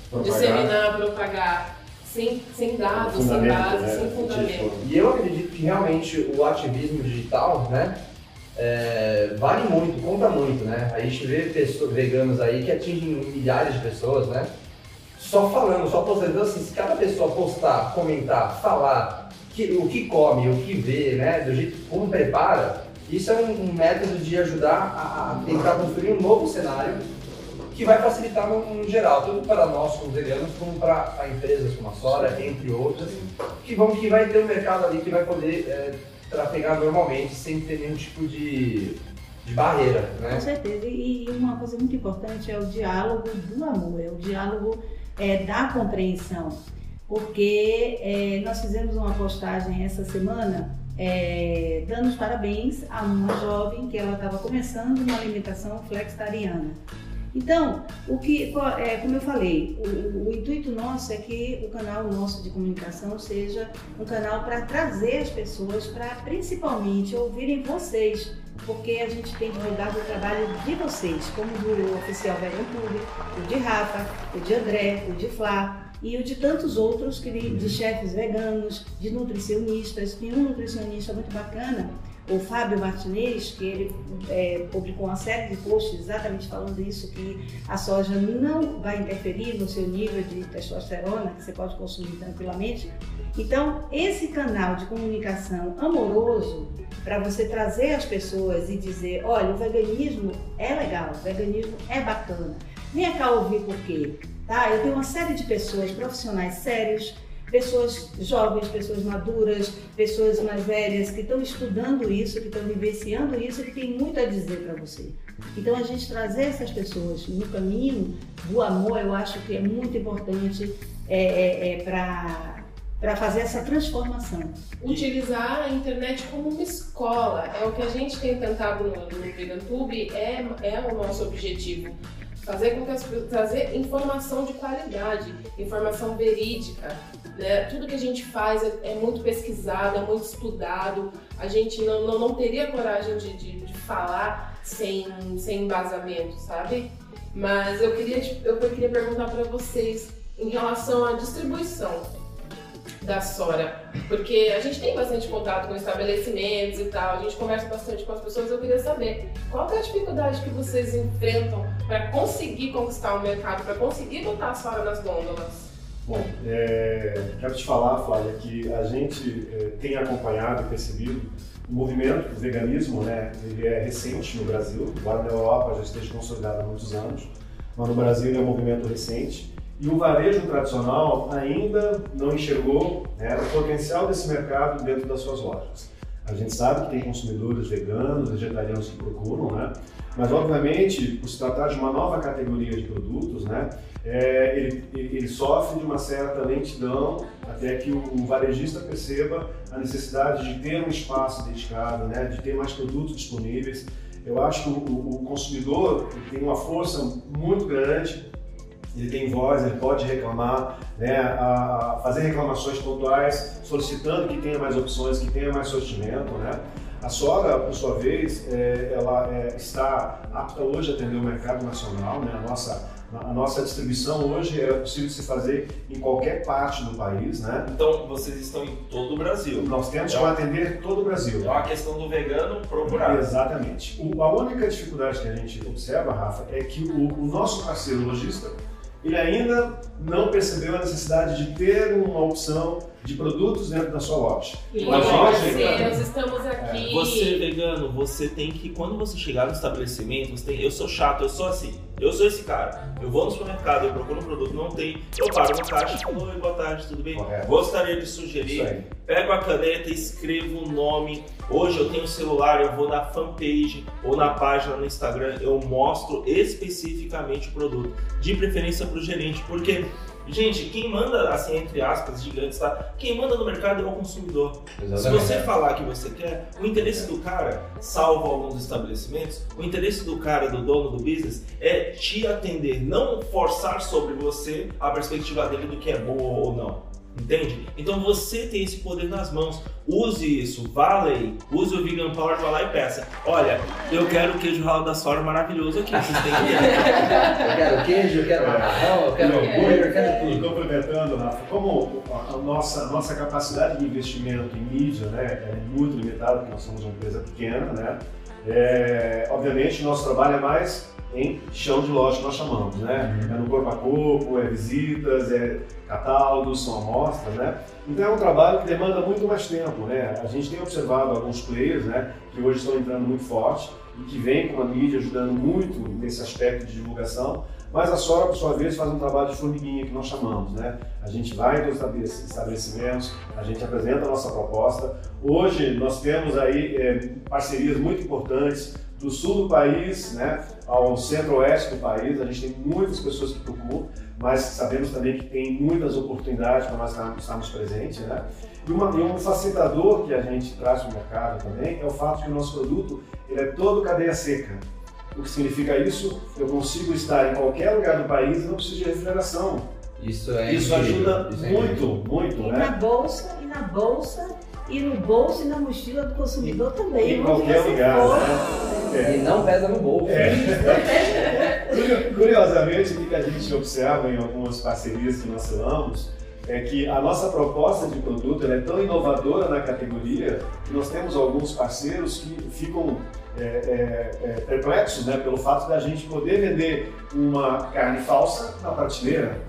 Speaker 3: propagar. disseminar, propagar sem, sem dados, sem base, né? sem fundamento.
Speaker 4: E eu acredito que realmente o ativismo digital, né? É, vale muito, conta muito, né? A gente vê pessoas, veganos aí que atingem milhares de pessoas, né? Só falando, só postando. Então, assim, se cada pessoa postar, comentar, falar que, o que come, o que vê, né? Do jeito como prepara, isso é um, um método de ajudar a, tentar construir um novo cenário que vai facilitar no, no geral, tanto para nós como veganos, como para empresas como a Sora, entre outras, que, vão, que vai ter um mercado ali que vai poder é, trafegar normalmente sem ter nenhum tipo de, de barreira, né?
Speaker 5: Com certeza. E uma coisa muito importante é o diálogo do amor, é o diálogo é, da compreensão. Porque é, nós fizemos uma postagem essa semana é, dando os parabéns a uma jovem que ela estava começando uma alimentação flexitariana. Então, o que, é, como eu falei, o, o, intuito nosso é que o canal nosso de comunicação seja um canal para trazer as pessoas para principalmente ouvirem vocês, porque a gente tem divulgado o trabalho de vocês, como do oficial Vegan Clube, o de Rafa, o de André, o de Flá, e o de tantos outros, de chefes veganos, de nutricionistas. Tem um nutricionista muito bacana o Fábio Martinez, que ele é, publicou uma série de posts exatamente falando isso, que a soja não vai interferir no seu nível de testosterona, que você pode consumir tranquilamente. Então, esse canal de comunicação amoroso, para você trazer as pessoas e dizer, olha, o veganismo é legal, o veganismo é bacana. Venha cá ouvir por quê. Tá? Eu tenho uma série de pessoas, profissionais sérios, pessoas jovens, pessoas maduras, pessoas mais velhas que estão estudando isso, que estão vivenciando isso, que tem muito a dizer para você. Então a gente trazer essas pessoas no caminho do amor, eu acho que é muito importante é, é, é para para fazer essa transformação.
Speaker 3: Utilizar a internet como uma escola é o que a gente tem tentado no, no VeganTube, é, é o nosso objetivo fazer com que as, trazer informação de qualidade, informação verídica. Né? Tudo que a gente faz é, é, muito pesquisado, é muito estudado. A gente não, não, não teria coragem de, de, de, falar sem, sem embasamento, sabe? Mas eu queria, eu queria perguntar para vocês em relação à distribuição da Sora, porque a gente tem bastante contato com estabelecimentos e tal, a gente conversa bastante com as pessoas. Eu queria saber qual é a dificuldade que vocês enfrentam para conseguir conquistar o mercado, para conseguir botar a Sora nas gôndolas.
Speaker 6: Bom, é, quero te falar, Flávia, que a gente é, tem acompanhado e percebido o movimento do veganismo, né? Ele é recente no Brasil, embora na Europa já esteja consolidado há muitos anos, mas no Brasil ele é um movimento recente e o varejo tradicional ainda não enxergou né, o potencial desse mercado dentro das suas lojas. A gente sabe que tem consumidores veganos, vegetarianos que procuram, né? Mas obviamente, por se tratar de uma nova categoria de produtos, né, é, ele, ele, sofre de uma certa lentidão até que o, o, varejista perceba a necessidade de ter um espaço dedicado, né, de ter mais produtos disponíveis. Eu acho que o, o consumidor tem uma força muito grande ele tem voz, ele pode reclamar, né, a, fazer reclamações pontuais, solicitando que tenha mais opções, que tenha mais sortimento, né. A Sora, por sua vez, é, ela é, está apta hoje a atender o mercado nacional, né, a nossa a nossa distribuição hoje é possível se fazer em qualquer parte do país, né?
Speaker 2: Então vocês estão em todo o Brasil.
Speaker 6: Nós temos que atender todo o Brasil.
Speaker 2: É uma questão do vegano procurar.
Speaker 6: Exatamente. O, a única dificuldade que a gente observa, Rafa, é que o, o nosso parceiro lojista ele ainda não percebeu a necessidade de ter uma opção de produtos dentro da sua loja.
Speaker 3: E nós parceiros, estamos aqui.
Speaker 2: É, você vegano, você tem que, quando você chegar no estabelecimento, você tem, eu sou chato, eu sou assim, eu sou esse cara. Eu vou no supermercado, eu procuro um produto, não tem, eu paro no caixa e falo, oi, boa tarde, tudo bem? Correto. Gostaria de sugerir, pego a caneta, escrevo o nome. Hoje eu tenho um celular, eu vou na fanpage ou na página no Instagram, eu mostro especificamente o produto, de preferência para o gerente, porque Gente, quem manda, assim, entre aspas, gigantes, tá? Quem manda no mercado é o consumidor. Exatamente. Se você falar que você quer, o interesse do cara, salvo alguns estabelecimentos, o interesse do cara, do dono do business, é te atender, não forçar sobre você a perspectiva dele do que é bom ou não. Entende? Então você tem esse poder nas mãos. Use isso, vale, use o Vegan Power, vá lá e peça. Olha, eu quero o queijo ralo da Sora maravilhoso aqui, vocês têm que
Speaker 4: Eu quero queijo, eu quero macarrão, eu quero hambúrguer, eu quero tudo.
Speaker 6: E complementando, Rafa, como a nossa, nossa capacidade de investimento em mídia né, é muito limitada, porque nós somos uma empresa pequena, né? É, obviamente, nosso trabalho é mais em chão de loja que nós chamamos, né? Uhum. É no corpo a corpo, é visitas, é catálogos, são amostras, né? Então é um trabalho que demanda muito mais tempo, né? A gente tem observado alguns players, né, que hoje estão entrando muito forte e que vem com a mídia ajudando muito nesse aspecto de divulgação, mas a Sora, por sua vez, faz um trabalho de formiguinha que nós chamamos, né? A gente vai nos estabelecimentos, a gente apresenta a nossa proposta. Hoje nós temos aí é, parcerias muito importantes do sul do país né, ao centro-oeste do país. A gente tem muitas pessoas que procuram, mas sabemos também que tem muitas oportunidades para nós estarmos presentes. Né? E, uma, e um facilitador que a gente traz para o mercado também é o fato que o nosso produto ele é todo cadeia seca. O que significa isso? Eu consigo estar em qualquer lugar do país e não preciso de refrigeração.
Speaker 4: Isso é
Speaker 6: Isso ajuda isso é muito, é muito,
Speaker 5: e
Speaker 6: né?
Speaker 5: Na bolsa, e na bolsa e no bolso e na mochila do consumidor também.
Speaker 6: Em qualquer lugar,
Speaker 4: né? É. E não pesa no bolso.
Speaker 6: É. Curiosamente, o que a gente observa em algumas parcerias que nós selamos é que a nossa proposta de produto ela é tão inovadora na categoria que nós temos alguns parceiros que ficam é, é, é, perplexos né, pelo fato da gente poder vender uma carne falsa na prateleira.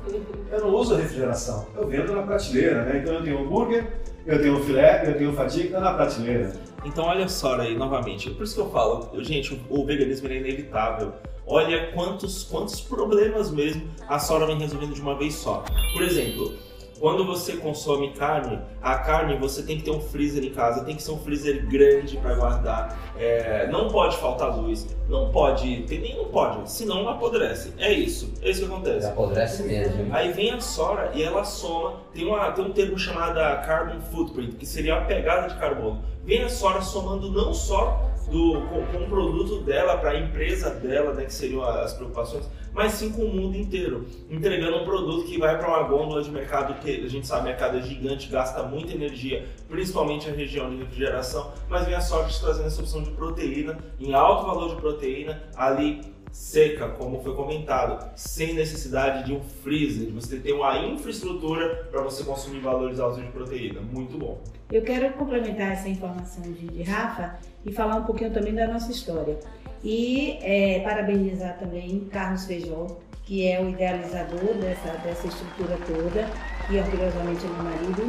Speaker 6: Eu não uso refrigeração, eu vendo na prateleira. Né? Então eu tenho hambúrguer, eu tenho filé, eu tenho fatia que está na prateleira.
Speaker 2: Então olha só aí novamente, por isso que eu falo, gente, o veganismo é inevitável. Olha quantos, quantos problemas mesmo a Sora vem resolvendo de uma vez só. Por exemplo, quando você consome carne, a carne você tem que ter um freezer em casa, tem que ser um freezer grande para guardar. É, não pode faltar luz, não pode ter nem não pode, senão apodrece. É isso, é isso que acontece.
Speaker 4: Apodrece mesmo.
Speaker 2: Aí vem a Sora e ela soma, tem, uma, tem um termo chamado carbon footprint, que seria a pegada de carbono. Vem a Sora somando não só do, com, com o produto dela para a empresa dela, né, que seriam as preocupações, mas sim com o mundo inteiro, entregando um produto que vai para uma gôndola de mercado que a gente sabe, mercado é gigante, gasta muita energia, principalmente a região de refrigeração, mas vem a sorte de trazendo essa opção de proteína, em alto valor de proteína, ali seca, como foi comentado, sem necessidade de um freezer, de você ter uma infraestrutura para você consumir valores altos de proteína. Muito bom.
Speaker 5: Eu quero complementar essa informação de, de Rafa e falar um pouquinho também da nossa história. E é, parabenizar também Carlos Feijó, que é o idealizador dessa, dessa estrutura toda, e orgulhosamente é meu marido.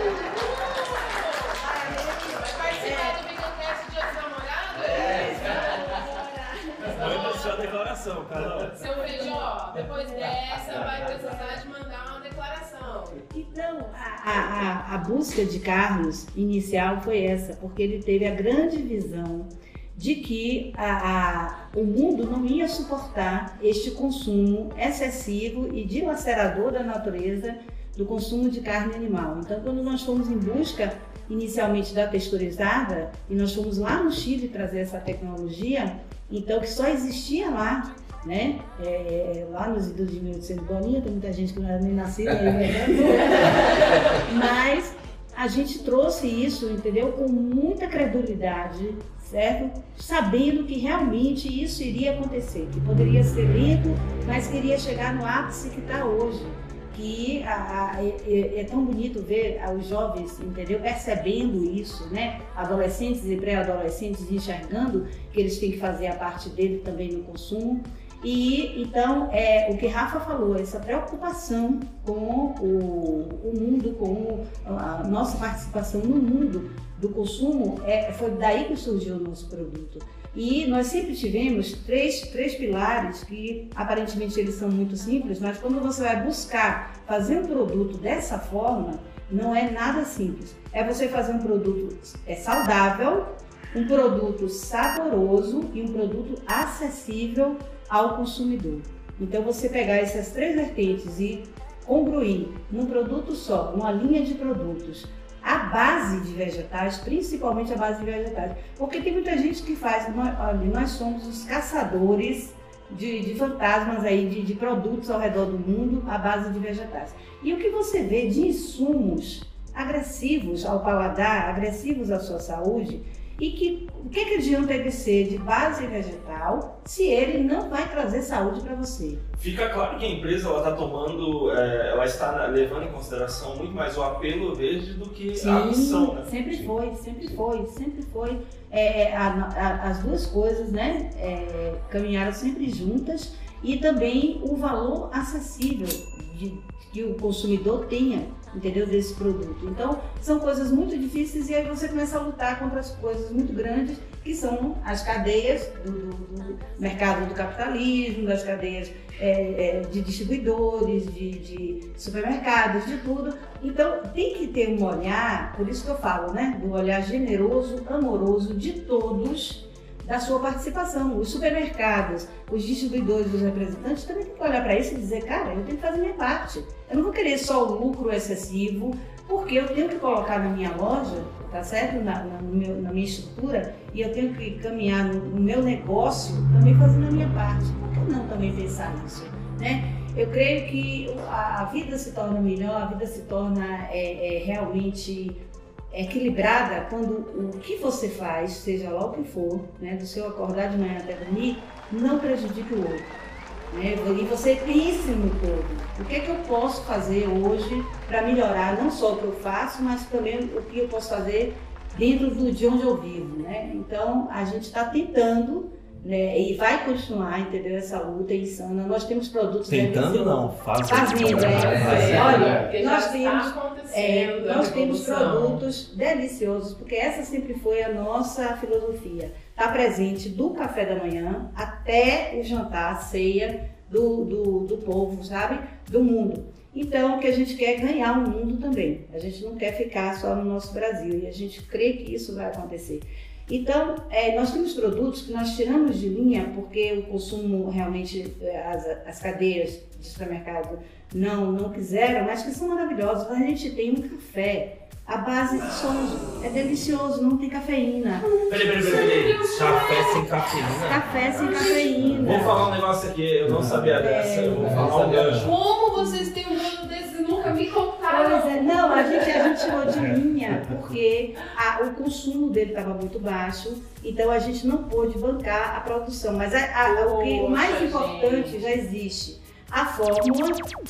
Speaker 5: É. a, busca de Carlos inicial foi essa, porque ele teve a grande visão de que a, a, o mundo não ia suportar este consumo excessivo e dilacerador da natureza do consumo de carne animal. Então, quando nós fomos em busca inicialmente da texturizada e nós fomos lá no Chile trazer essa tecnologia, então que só existia lá, né? É, lá nos idos de 1800 bolinha, tem muita gente que não era nem nascida mas a gente trouxe isso, entendeu? Com muita credulidade, certo? Sabendo que realmente isso iria acontecer, que poderia ser lento, mas queria chegar no ápice que está hoje que a, a, é, é, tão bonito ver os jovens, entendeu, percebendo isso, né? Adolescentes e pré-adolescentes enxergando que eles têm que fazer a parte dele também no consumo. E então, é, o que Rafa falou, essa preocupação com o, o mundo, com a nossa participação no mundo do consumo, é, foi daí que surgiu o nosso produto. E nós sempre tivemos três, três pilares que aparentemente eles são muito simples, mas quando você vai buscar fazer um produto dessa forma, não é nada simples. É você fazer um produto é saudável, um produto saboroso e um produto acessível ao consumidor. Então você pegar essas três vertentes e congruir num produto só, uma linha de produtos, a base de vegetais, principalmente a base de vegetais. Porque tem muita gente que faz, nós somos os caçadores de, de fantasmas aí, de, de, produtos ao redor do mundo à base de vegetais. E o que você vê de insumos agressivos ao paladar, agressivos à sua saúde, e que o que, que adianta ele ser de base vegetal se ele não vai trazer saúde para você?
Speaker 2: Fica claro que a empresa ela está tomando, é, ela está levando em consideração muito mais o apelo verde do que
Speaker 5: Sim,
Speaker 2: a missão, né?
Speaker 5: Sempre foi, sempre foi, sempre foi. É, é, a, a, as duas coisas, né, é, caminharam sempre juntas e também o valor acessível de, que o consumidor tenha entendeu? Desse produto. Então, são coisas muito difíceis e aí você começa a lutar contra as coisas muito grandes que são as cadeias do, do, do mercado do capitalismo, das cadeias é, é, de distribuidores, de, de, supermercados, de tudo. Então, tem que ter um olhar, por isso que eu falo, né? Do olhar generoso, amoroso de todos da sua participação. Os supermercados, os distribuidores, os representantes também têm que olhar para isso e dizer, cara, eu tenho que fazer minha parte. Eu não vou querer só o lucro excessivo, porque eu tenho que colocar na minha loja, tá certo? Na, na, meu, na minha estrutura, e eu tenho que caminhar no, no, meu negócio também fazendo a minha parte. Por que não também pensar nisso? Né? Eu creio que a, a vida se torna melhor, a vida se torna é, é, realmente equilibrada quando o que você faz, seja lá o que for, né, do seu acordar de manhã até dormir, não prejudique o outro. Né? E você pense no todo. O que, é que eu posso fazer hoje para melhorar não só o que eu faço, mas também o que eu posso fazer dentro do, de onde eu vivo. Né? Então, a gente está tentando né? E vai continuar, entendeu? Essa luta insana. Nós temos produtos
Speaker 2: Tentando não, fazendo.
Speaker 5: Fazendo, é.
Speaker 3: É,
Speaker 5: Olha, nós temos, é, nós temos
Speaker 3: revolução.
Speaker 5: produtos deliciosos, porque essa sempre foi a nossa filosofia. Está presente do café da manhã até o jantar, a ceia do, do, do povo, sabe? Do mundo. Então, o que a gente quer é ganhar o mundo também. A gente não quer ficar só no nosso Brasil e a gente crê que isso vai acontecer. Então, é, nós temos produtos que nós tiramos de linha porque o consumo realmente, é, as, as cadeias de supermercado não, não quiseram, mas que são maravilhosos. A gente tem um café à base de soja. É delicioso, não tem cafeína.
Speaker 2: Peraí, peraí, peraí, peraí. Café sem cafeína.
Speaker 5: Café sem cafeína.
Speaker 2: Vou falar um negócio aqui, eu não sabia dessa, eu vou
Speaker 5: É,
Speaker 2: falar um gancho.
Speaker 3: Como vocês têm um dono desses? Nunca me contaram.
Speaker 5: Pois é, não, a gente, a gente tirou de linha porque a- o consumo dele estava muito baixo, então a gente não pôde bancar a produção. Mas a- a- o, que, mais importante
Speaker 3: gente.
Speaker 5: já existe. A fórmula,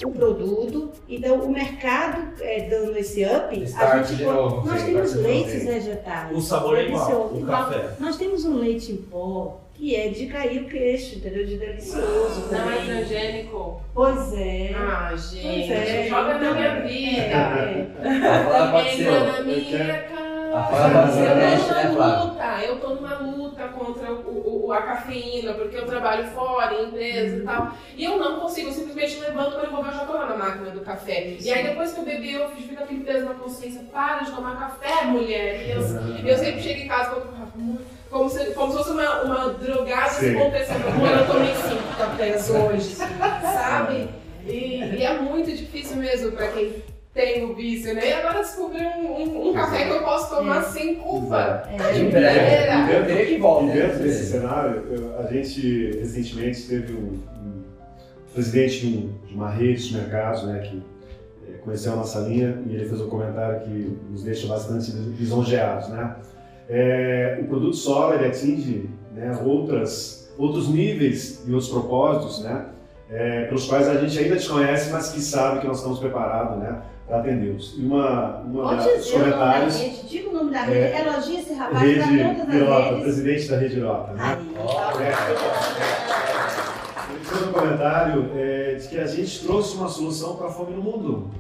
Speaker 5: o produto, então o mercado é, dando esse up, a
Speaker 4: Start
Speaker 5: gente
Speaker 4: de novo,
Speaker 5: nós
Speaker 4: sim,
Speaker 5: temos leites vegetais.
Speaker 2: O sabor é igual,
Speaker 5: delicioso.
Speaker 2: o
Speaker 5: Então,
Speaker 2: café.
Speaker 5: Nós temos um leite em pó que é de cair o queixo, entendeu? De delicioso
Speaker 3: Não é
Speaker 5: também.
Speaker 3: transgênico?
Speaker 5: Pois é.
Speaker 3: Ah, gente,
Speaker 5: Pois é.
Speaker 3: joga na minha vida.
Speaker 5: É.
Speaker 4: A Flávia pode ser.
Speaker 3: Entra na minha
Speaker 4: quero-
Speaker 3: casa.
Speaker 4: A Flávia pode ser
Speaker 3: Eu tô
Speaker 4: né,
Speaker 3: numa luta, eu tô numa luta contra o, o- a cafeína, porque eu trabalho fora, em empresa e tal. E eu não consigo, eu simplesmente levanto quando eu vou ver, eu já tô lá na máquina do café. E aí depois que eu bebi, eu fico aquele peso na consciência, para de tomar café, mulher. E eu, eu sempre chego em casa e falo, "Amor", como se, como se fosse uma, uma drogada se
Speaker 6: Sim.
Speaker 3: acontecendo. Tomei cinco cafés hoje, sabe? E, e é muito difícil mesmo pra quem tem o vício, né? E agora descobri um, um- um café que eu posso tomar sem culpa. Tá de
Speaker 4: teria que voltar.
Speaker 6: E dentro desse cenário, eu- a gente recentemente teve um, um presidente de, um- de uma rede de supermercados, né, que eh, conheceu a nossa linha e ele fez um comentário que nos deixa bastante lisonjeados, né? Eh, o produto solo ele atinge né, outras, outros níveis e outros propósitos, né? eh, pelos quais a gente ainda desconhece, mas que sabe que nós estamos preparados, né, para atendê-los. E uma, uma
Speaker 5: Pode dizer o nome da
Speaker 6: comentários
Speaker 5: rede, diga o nome da rede,
Speaker 6: É.
Speaker 5: elogia esse rapaz,
Speaker 6: Rede
Speaker 5: tá todas
Speaker 6: Virota,
Speaker 5: as redes.
Speaker 6: presidente da Rede Virota, né?
Speaker 5: Aí,
Speaker 6: Ele fez um comentário é, de que a gente trouxe uma solução para a fome no mundo.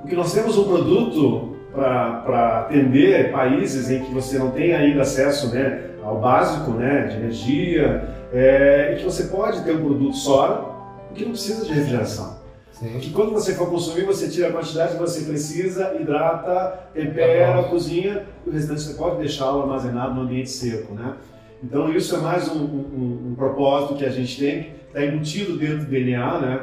Speaker 6: Porque nós temos um produto para atender países em que você não tem ainda acesso né, ao básico né, de energia, é, e que você pode ter um produto só, que não precisa de refrigeração.
Speaker 4: Sim.
Speaker 6: Que quando você for consumir, você tira a quantidade que você precisa, hidrata, tempera,
Speaker 4: Tá
Speaker 6: cozinha, e o restante você pode deixá-lo armazenado no ambiente seco, né? Então isso é mais um, um- um propósito que a gente tem, está embutido dentro do DNA, né?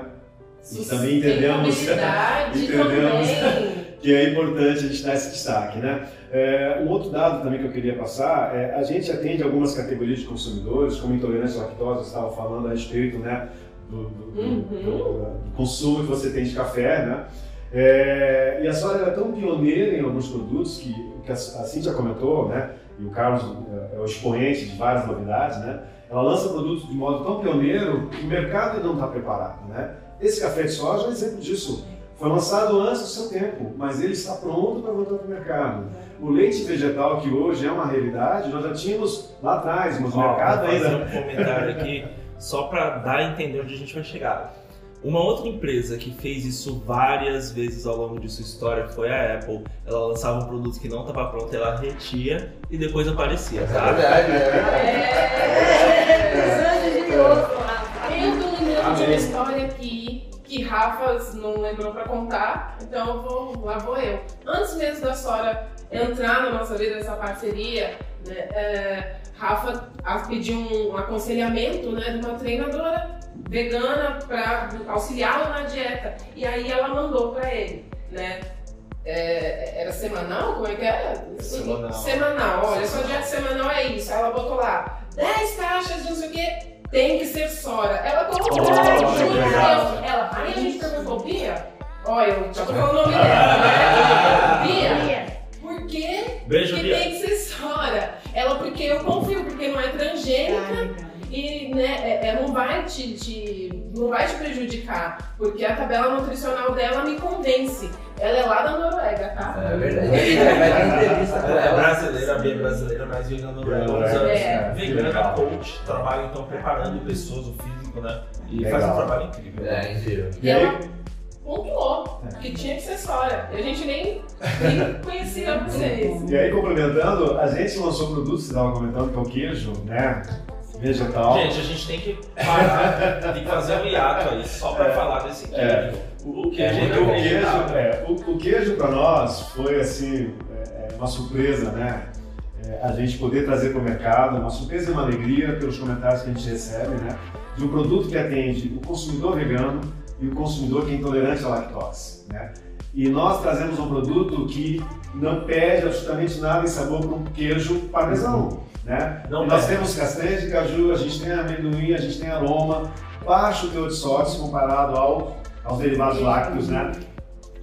Speaker 6: E também entendemos entendemos
Speaker 3: também.
Speaker 6: Que é importante a gente dar esse destaque, né? É, um outro dado também que eu queria passar é a gente atende algumas categorias de consumidores, como intolerância à lactose, estava falando a respeito, né? Do, do-
Speaker 3: Uhum.
Speaker 6: do- do consumo que você tem de café, né? É, e a Sora ela é tão pioneira em alguns produtos que, que a, Cintia comentou, né? E o Carlos é, é o expoente de várias novidades, né? Ela lança produtos de modo tão pioneiro que o mercado ainda não está preparado, né? Esse café de soja é um exemplo disso. Foi lançado antes do seu tempo, mas ele está pronto para voltar para o mercado. O leite vegetal, que hoje é uma realidade, nós já tínhamos lá atrás, mas o mercado
Speaker 2: vou fazer
Speaker 6: ainda.
Speaker 2: um comentário aqui, só para dar a entender onde a gente vai chegar. Uma outra empresa que fez isso várias vezes ao longo de sua história foi a Apple. Ela lançava um produto que não estava pronto, ela retia e depois aparecia,
Speaker 4: É
Speaker 2: tá?
Speaker 4: verdade, né?
Speaker 3: Eu tô lembrando de uma
Speaker 4: Amém.
Speaker 3: história aqui que Rafa não lembrou pra contar, então eu vou, lá vou eu. Antes mesmo da Sora entrar na nossa vida, essa parceria, né, é, Rafa pediu um aconselhamento né, de uma treinadora vegana para auxiliá-lo na dieta. E aí ela mandou pra ele, né? É, era semanal? Como é que era?
Speaker 2: Semanal.
Speaker 3: Semanal, olha, sua dieta semanal é isso. Ela botou lá 10 caixas de não sei o quê, tem que ser Sora. Ela colocou,
Speaker 2: Oh,
Speaker 3: juro
Speaker 2: legal.
Speaker 3: Deus. Ela, aí a gente perguntou, Bia? Olha, eu já tô falando o nome dela, né? Bia, por que,
Speaker 2: Beijo,
Speaker 3: que
Speaker 2: Bia.
Speaker 3: tem que ser Sora? Ela, porque eu confio, porque não é transgênica. E né, é- é, não vai te, te não vai te prejudicar, porque a tabela nutricional dela me convence. Ela é lá da Noruega, tá?
Speaker 4: É verdade. E vai ter entrevista com
Speaker 2: Ela é
Speaker 4: ela.
Speaker 2: brasileira, bem brasileira, mas vegana no
Speaker 6: É,
Speaker 2: anos.
Speaker 3: é.
Speaker 2: Vegana coach, trabalha então preparando pessoas, o físico, né? E
Speaker 6: Legal.
Speaker 2: faz um trabalho incrível.
Speaker 4: É, incrível.
Speaker 3: E ela pontuou que tinha que ser soja. E a gente nem, nem conhecia vocês.
Speaker 6: E aí, complementando, a gente lançou um produto, você estava comentando, que é o queijo, né? Vegetal.
Speaker 2: Gente, a gente tem que parar, que fazer um hiato aí só pra falar desse queijo.
Speaker 6: É.
Speaker 2: O
Speaker 6: É,
Speaker 2: queijo é
Speaker 6: o queijo, é, o, o queijo para nós foi assim é, é uma surpresa, né? É, a gente poder trazer para o mercado, uma surpresa e uma alegria pelos comentários que a gente recebe, né? De um produto que atende o consumidor vegano e o consumidor que é intolerante à lactose, né? E nós trazemos um produto que não perde absolutamente nada em sabor para um queijo parmesão, né?
Speaker 2: Não
Speaker 6: nós temos castanha de caju, a gente tem amendoim, a gente tem aroma, baixo teor de sódio comparado ao, aos derivados lácteos, né?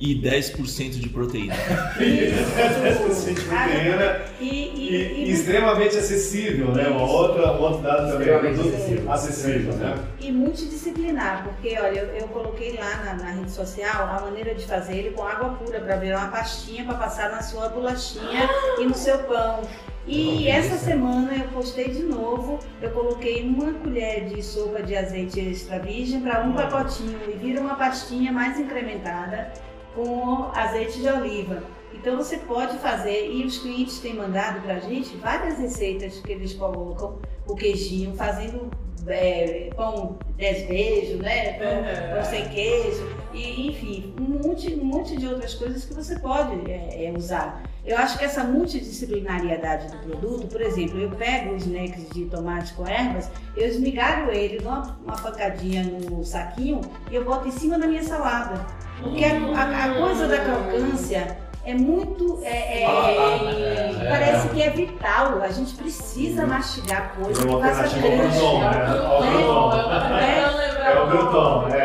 Speaker 2: E 10% de proteína.
Speaker 6: Isso, proteína
Speaker 5: E,
Speaker 6: e,
Speaker 5: e,
Speaker 6: e
Speaker 5: e,
Speaker 6: extremamente acessível, né? Uma outra, um outro dado também,
Speaker 4: acessível.
Speaker 6: acessível, né?
Speaker 5: e multidisciplinar, porque olha, eu, eu coloquei lá na, na rede social a maneira de fazer ele com água pura, para virar uma pastinha para passar na sua bolachinha e no seu pão. E essa semana eu postei de novo, eu coloquei uma colher de sopa de azeite extra virgem para um pacotinho e vira uma pastinha mais incrementada com azeite de oliva. Então você pode fazer, e os clientes têm mandado pra gente várias receitas que eles colocam o queijinho, fazendo é, pão dez beijos, né? Pão, pão sem queijo, e enfim, um monte, um monte de outras coisas que você pode é, é, usar. Eu acho que essa multidisciplinariedade do produto, por exemplo, eu pego os snacks de tomate com ervas, eu esmigalho ele, dou uma, uma pancadinha no saquinho e eu boto em cima da minha salada. Porque a, a- a coisa da crocância é muito. é- é-
Speaker 4: É.
Speaker 5: parece que é vital. A gente precisa mastigar
Speaker 6: É
Speaker 5: coisa
Speaker 6: uma
Speaker 5: que faça
Speaker 6: alternativa ao Bruton,
Speaker 5: crunch.
Speaker 6: né? É o Bruton, é.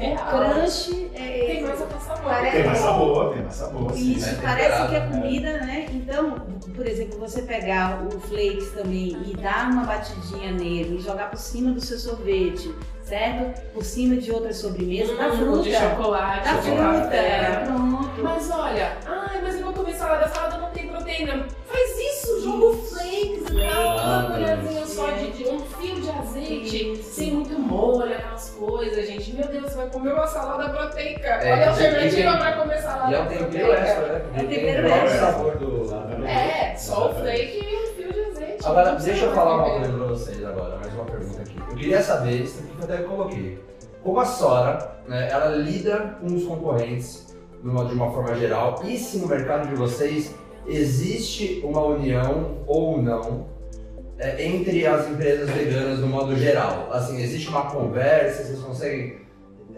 Speaker 5: É, crunch. é-
Speaker 3: Tem mais.
Speaker 5: Parece-
Speaker 6: Tem mais sabor, tem mais sabor. sim.
Speaker 5: Isso,
Speaker 4: É
Speaker 5: parece
Speaker 4: temperado,
Speaker 5: que é
Speaker 4: né?
Speaker 5: comida, né? Então, por exemplo, você pegar o flakes também e dar uma batidinha nele e jogar por cima do seu sorvete, certo? Por cima de outra sobremesa, da
Speaker 3: Hum,
Speaker 5: fruta.
Speaker 3: De chocolate.
Speaker 5: Da
Speaker 3: chocolate.
Speaker 5: fruta,
Speaker 3: É.
Speaker 5: pronto.
Speaker 3: Mas olha, ai, mas eu vou comer salada, salada não tem proteína. Faz isso, joga o flakes e tal, uma colherzinha só de, de um fio de azeite,
Speaker 5: Isso.
Speaker 3: sem muito molho, aquelas coisas, gente. Meu Deus, você vai comer uma salada proteica.
Speaker 4: É,
Speaker 3: olha a alternativa pra comer salada
Speaker 4: E é um tempero
Speaker 3: proteica.
Speaker 4: extra, né?
Speaker 5: É tempero
Speaker 4: o próprio
Speaker 5: extra.
Speaker 4: sabor do.
Speaker 3: É, só o flake e um azeite.
Speaker 4: Agora, deixa eu falar uma coisa pra vocês agora, mais uma pergunta aqui. Eu queria saber, isso aqui que eu até coloquei. Como a Sora, né, ela lida com os concorrentes de uma forma geral, e se no mercado de vocês existe uma união ou não é, entre as empresas veganas no modo geral? Assim, existe uma conversa, vocês conseguem...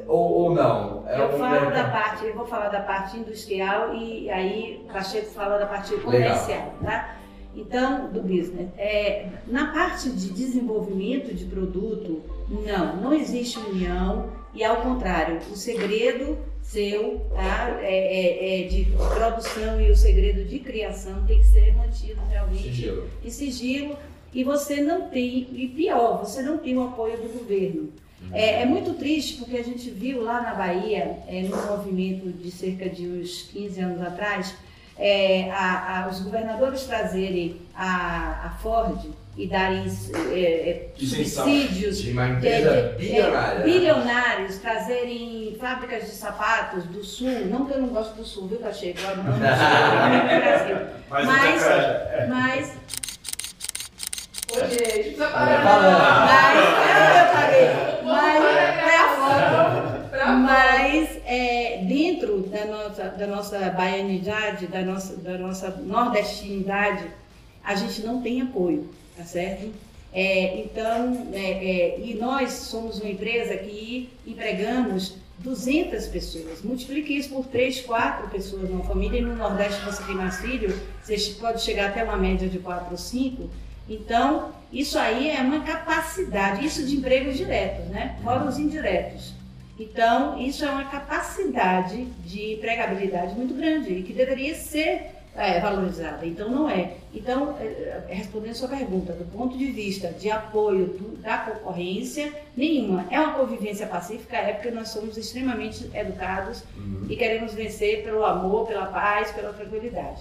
Speaker 4: Ou, ou não? É
Speaker 5: eu
Speaker 4: um
Speaker 5: falo
Speaker 4: mercado-
Speaker 5: da parte, eu vou falar da parte industrial e aí Pacheco fala da parte comercial, tá? Então, do business. É, na parte de desenvolvimento de produto, não, não existe união e ao contrário, o segredo seu, tá? É, é- é de produção e o segredo de criação tem que ser mantido realmente
Speaker 4: Sigilo.
Speaker 5: e sigilo e você não tem, e pior, você não tem o apoio do governo. É, é muito triste porque a gente viu lá na Bahia, é, num movimento de cerca de uns 15 anos atrás, é, a- a- os governadores trazerem a, a Ford e darem é, é, subsídios
Speaker 4: De uma
Speaker 5: é,
Speaker 4: empresa
Speaker 5: é,
Speaker 4: bilionária. né?
Speaker 5: bilionários trazerem fábricas de sapatos do sul, não que eu não gosto do sul, viu, Pacheco? Eu amo o sul, eu amo o Brasil.
Speaker 2: Mas,
Speaker 5: Mas- Mas
Speaker 3: Ô, gente, precisa parar.
Speaker 5: Mas, eu parei.
Speaker 3: Vamos
Speaker 5: Mas, é a foto. Mas é, dentro da nossa, da nossa baianidade, da nossa, da nossa nordestinidade, a gente não tem apoio, tá certo? É, então, é, é, e nós somos uma empresa que empregamos 200 pessoas. Multiplique isso por 3, 4 pessoas numa família. E no Nordeste você tem mais filhos, você pode chegar até uma média de 4 ou 5. Então, isso aí é uma capacidade, isso de empregos diretos, né? Fora os indiretos. Então, isso é uma capacidade de empregabilidade muito grande e que deveria ser É, valorizada. Então não é. Então, é, é, respondendo a sua pergunta, do ponto de vista de apoio do, da concorrência, nenhuma. É uma convivência pacífica, é porque nós somos extremamente educados
Speaker 4: Uhum.
Speaker 5: e queremos vencer pelo amor, pela paz, pela tranquilidade.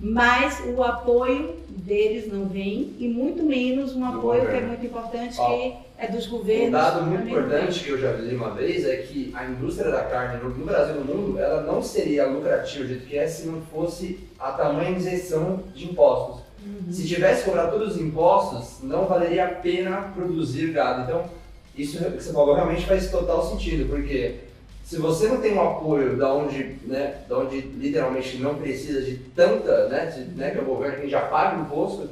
Speaker 5: Mas o apoio deles não vem, e muito menos um apoio que é muito importante,
Speaker 4: Ó,
Speaker 5: que é dos governos.
Speaker 4: Um dado muito
Speaker 5: também não vem.
Speaker 4: importante que eu já li uma vez é que a indústria da carne no, Brasil e no mundo, ela não seria lucrativa do jeito que é se não fosse a tamanha isenção de impostos. Se tivesse cobrar todos os impostos, não valeria a pena produzir gado. Então, isso que você falou realmente faz total sentido, porque se você não tem um apoio da onde, né, da onde literalmente não precisa de tanta, né, de, né, que é o governo que já paga o imposto,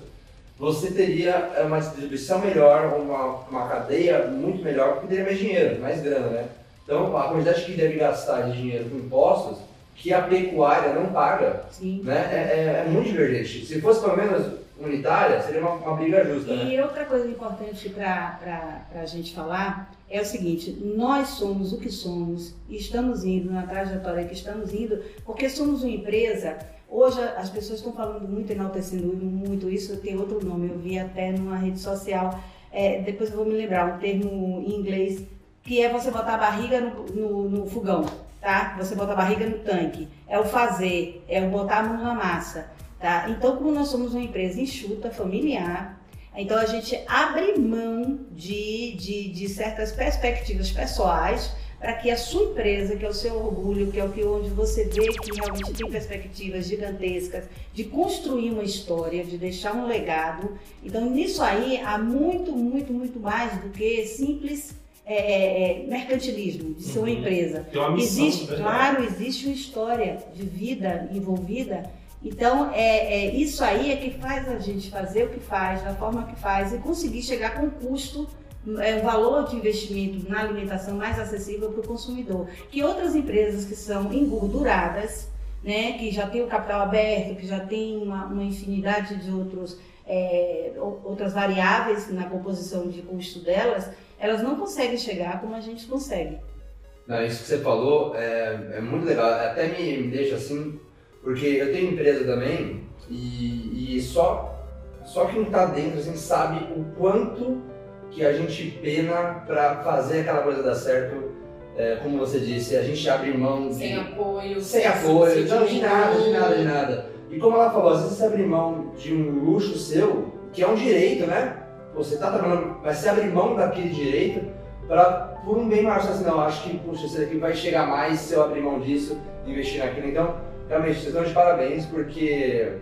Speaker 4: você teria é, uma distribuição melhor, uma, uma cadeia muito melhor, porque teria mais dinheiro, mais grana, né? Então, a quantidade que deve gastar de dinheiro com impostos, que a pecuária não paga,
Speaker 5: Sim.
Speaker 4: né, é, é- é muito divergente. Se fosse pelo menos unitária, seria uma, uma briga justa, né?
Speaker 5: E outra coisa importante para a gente falar é o seguinte: nós somos o que somos e estamos indo na trajetória que estamos indo, porque somos uma empresa. Hoje as pessoas estão falando muito, enaltecendo muito isso, tem outro nome, eu vi até numa rede social, é, depois eu vou me lembrar, um termo em inglês, que é você botar a barriga no, no, no fogão, tá? Você botar a barriga no tanque. É o fazer, é o botar a mão na massa. Tá? Então, como nós somos uma empresa enxuta, familiar, então a gente abre mão de, de, de certas perspectivas pessoais para que a sua empresa, que é o seu orgulho, que é o que onde você vê que realmente tem perspectivas gigantescas de construir uma história, de deixar um legado. Então, nisso aí há muito, muito, muito mais do que simples é, é, é, mercantilismo de ser uma
Speaker 2: Uhum.
Speaker 5: empresa.
Speaker 2: Tem uma missão,
Speaker 5: Existe,
Speaker 2: verdade.
Speaker 5: claro, existe uma história de vida envolvida. Então, é, é isso aí é que faz a gente fazer o que faz, da forma que faz e conseguir chegar com custo, é, valor de investimento na alimentação mais acessível para o consumidor. Que outras empresas que são engorduradas, né, que já tem o capital aberto, que já tem uma, uma infinidade de outros, é, ou- outras variáveis na composição de custo delas, elas não conseguem chegar como a gente consegue.
Speaker 4: Não, isso que você falou é, é muito legal, até me, me deixa assim, porque eu tenho empresa também e, e só, só quem está dentro assim, sabe o quanto que a gente pena para fazer aquela coisa dar certo. É, como você disse, a gente abre mão de,
Speaker 3: Sem apoio.
Speaker 4: sem apoio, não, de nada, de nada, de nada. E como ela falou, às vezes você abre mão de um luxo seu, que é um direito, né? Você está trabalhando, mas você abre mão daquele direito para por um bem maior. Você assim, não, acho que puxa, isso daqui vai chegar mais se eu abrir mão disso, investir naquilo. Então, realmente, vocês estão de parabéns, porque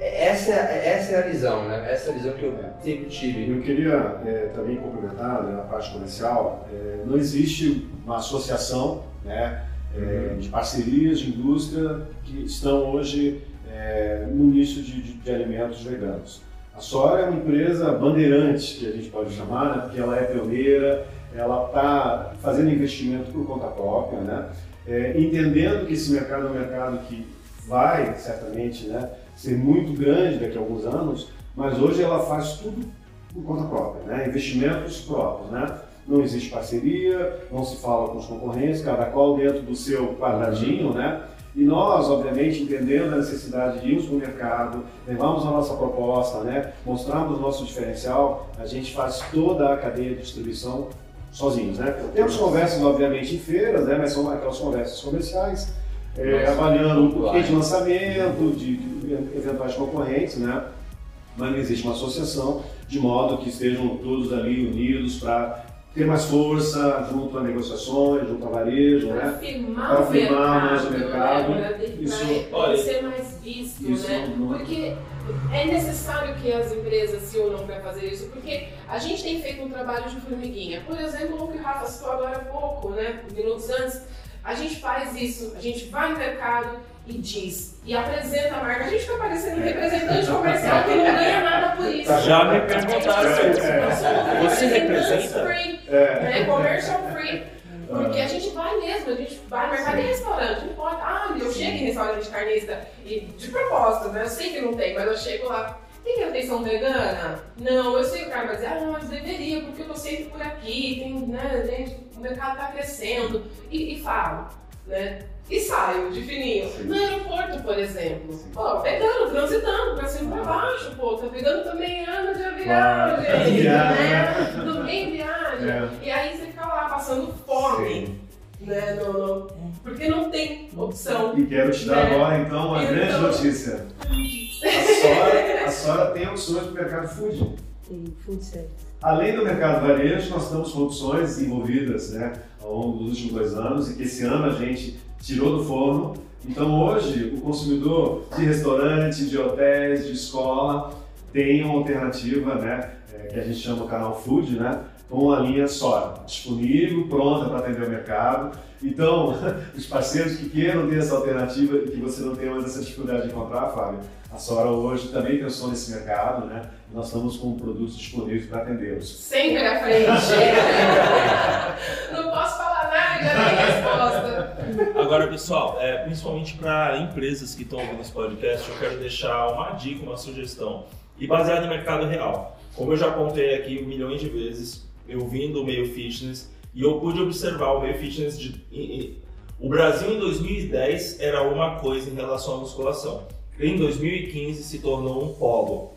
Speaker 4: essa, é- essa é a visão, né? Essa é a visão que eu sempre tive.
Speaker 6: Eu queria é, também complementar né, na parte comercial, é, não existe uma associação né, é, de parcerias de indústria que estão hoje é, no nicho de, de- de alimentos veganos. A Sora é uma empresa bandeirante, que a gente pode chamar, né, porque ela é pioneira, ela está fazendo investimento por conta própria, né, é, entendendo que esse mercado é um mercado que vai, certamente, né, ser muito grande daqui a alguns anos, mas hoje ela faz tudo por conta própria, né? investimentos próprios. Né? Não existe parceria, não se fala com os concorrentes, cada qual dentro do seu quadradinho. Né? E nós, obviamente, entendendo a necessidade de irmos para o mercado, levarmos a nossa proposta, né? mostrarmos nosso diferencial, a gente faz toda a cadeia de distribuição sozinhos. Né? Temos conversas, obviamente, em feiras, né? mas são aquelas conversas comerciais, é, avaliando o que
Speaker 4: pontuais.
Speaker 6: de lançamento, de, de eventuais concorrentes, né? mas não existe uma associação de modo que estejam todos ali unidos para ter mais força junto a negociações, junto a varejo,
Speaker 3: Para
Speaker 6: né?
Speaker 3: afirmar
Speaker 6: Para
Speaker 3: mercado,
Speaker 6: mais o mercado.
Speaker 3: Né?
Speaker 6: Isso-
Speaker 3: pra
Speaker 2: olha,
Speaker 3: ser mais visto,
Speaker 6: isso
Speaker 3: né?
Speaker 6: não-
Speaker 3: Porque é necessário que as empresas se unam para fazer isso, porque a gente tem feito um trabalho de formiguinha. Por exemplo, o que o Rafa citou agora há pouco, né? Minutos antes, a gente faz isso, a gente vai no mercado e diz, e apresenta a marca. A gente fica parecendo um representante comercial que não ganha nada por isso.
Speaker 2: Já me perguntaram
Speaker 3: Nós somos
Speaker 2: isso. Você
Speaker 3: representantes
Speaker 2: representa?
Speaker 3: free,
Speaker 6: É.
Speaker 3: né? Commercial free. Porque a gente vai mesmo, a gente vai no mercado e restaurante, não importa. Ah, eu chego em restaurante carnista e de propósito, né? Eu sei que não tem, mas eu chego lá. Tem refeição vegana? Não, eu sei que o cara vai dizer, ah, mas deveria, porque eu tô sempre por aqui, tem, né, gente, o mercado tá crescendo. E, e falo, né? E saio de fininho. No aeroporto, por exemplo. Pô, pegando, transitando pra cima e pra baixo, pô. Tá pegando também ano de avião,
Speaker 6: Claro.
Speaker 3: gente.
Speaker 6: Viagem.
Speaker 3: Né? Tudo bem viagem.
Speaker 6: É.
Speaker 3: E aí você fica lá passando fome.
Speaker 6: Sim.
Speaker 3: Né? No, no- porque não tem opção.
Speaker 6: E quero te dar
Speaker 3: É.
Speaker 6: agora, então, uma
Speaker 3: Então.
Speaker 6: grande notícia. A Sora, a Sora tem opções para o mercado food.
Speaker 5: Tem food service.
Speaker 6: Além do mercado varejo, nós estamos com opções desenvolvidas né, ao longo dos últimos dois anos e que esse ano a gente tirou do forno. Então hoje o consumidor de restaurante, de hotéis, de escola tem uma alternativa, né, é, que a gente chama canal food, né, com a linha Sora, disponível, pronta para atender o mercado. Então, os parceiros que queiram ter essa alternativa e que você não tenha mais essa dificuldade de encontrar, Fábio, a Sora hoje também pensou nesse mercado, né? Nós estamos com produtos disponíveis para atendê-los.
Speaker 3: Sempre à frente. não posso falar nada, já tem resposta.
Speaker 2: Agora, pessoal, é, principalmente para empresas que estão ouvindo esse podcast, eu quero deixar uma dica, uma sugestão, e baseado em mercado real. Como eu já contei aqui milhões de vezes, eu vim do meio fitness e eu pude observar o meio fitness de. em- em- o Brasil em 2010 era uma coisa em relação à musculação. Em 2015 se tornou um polo.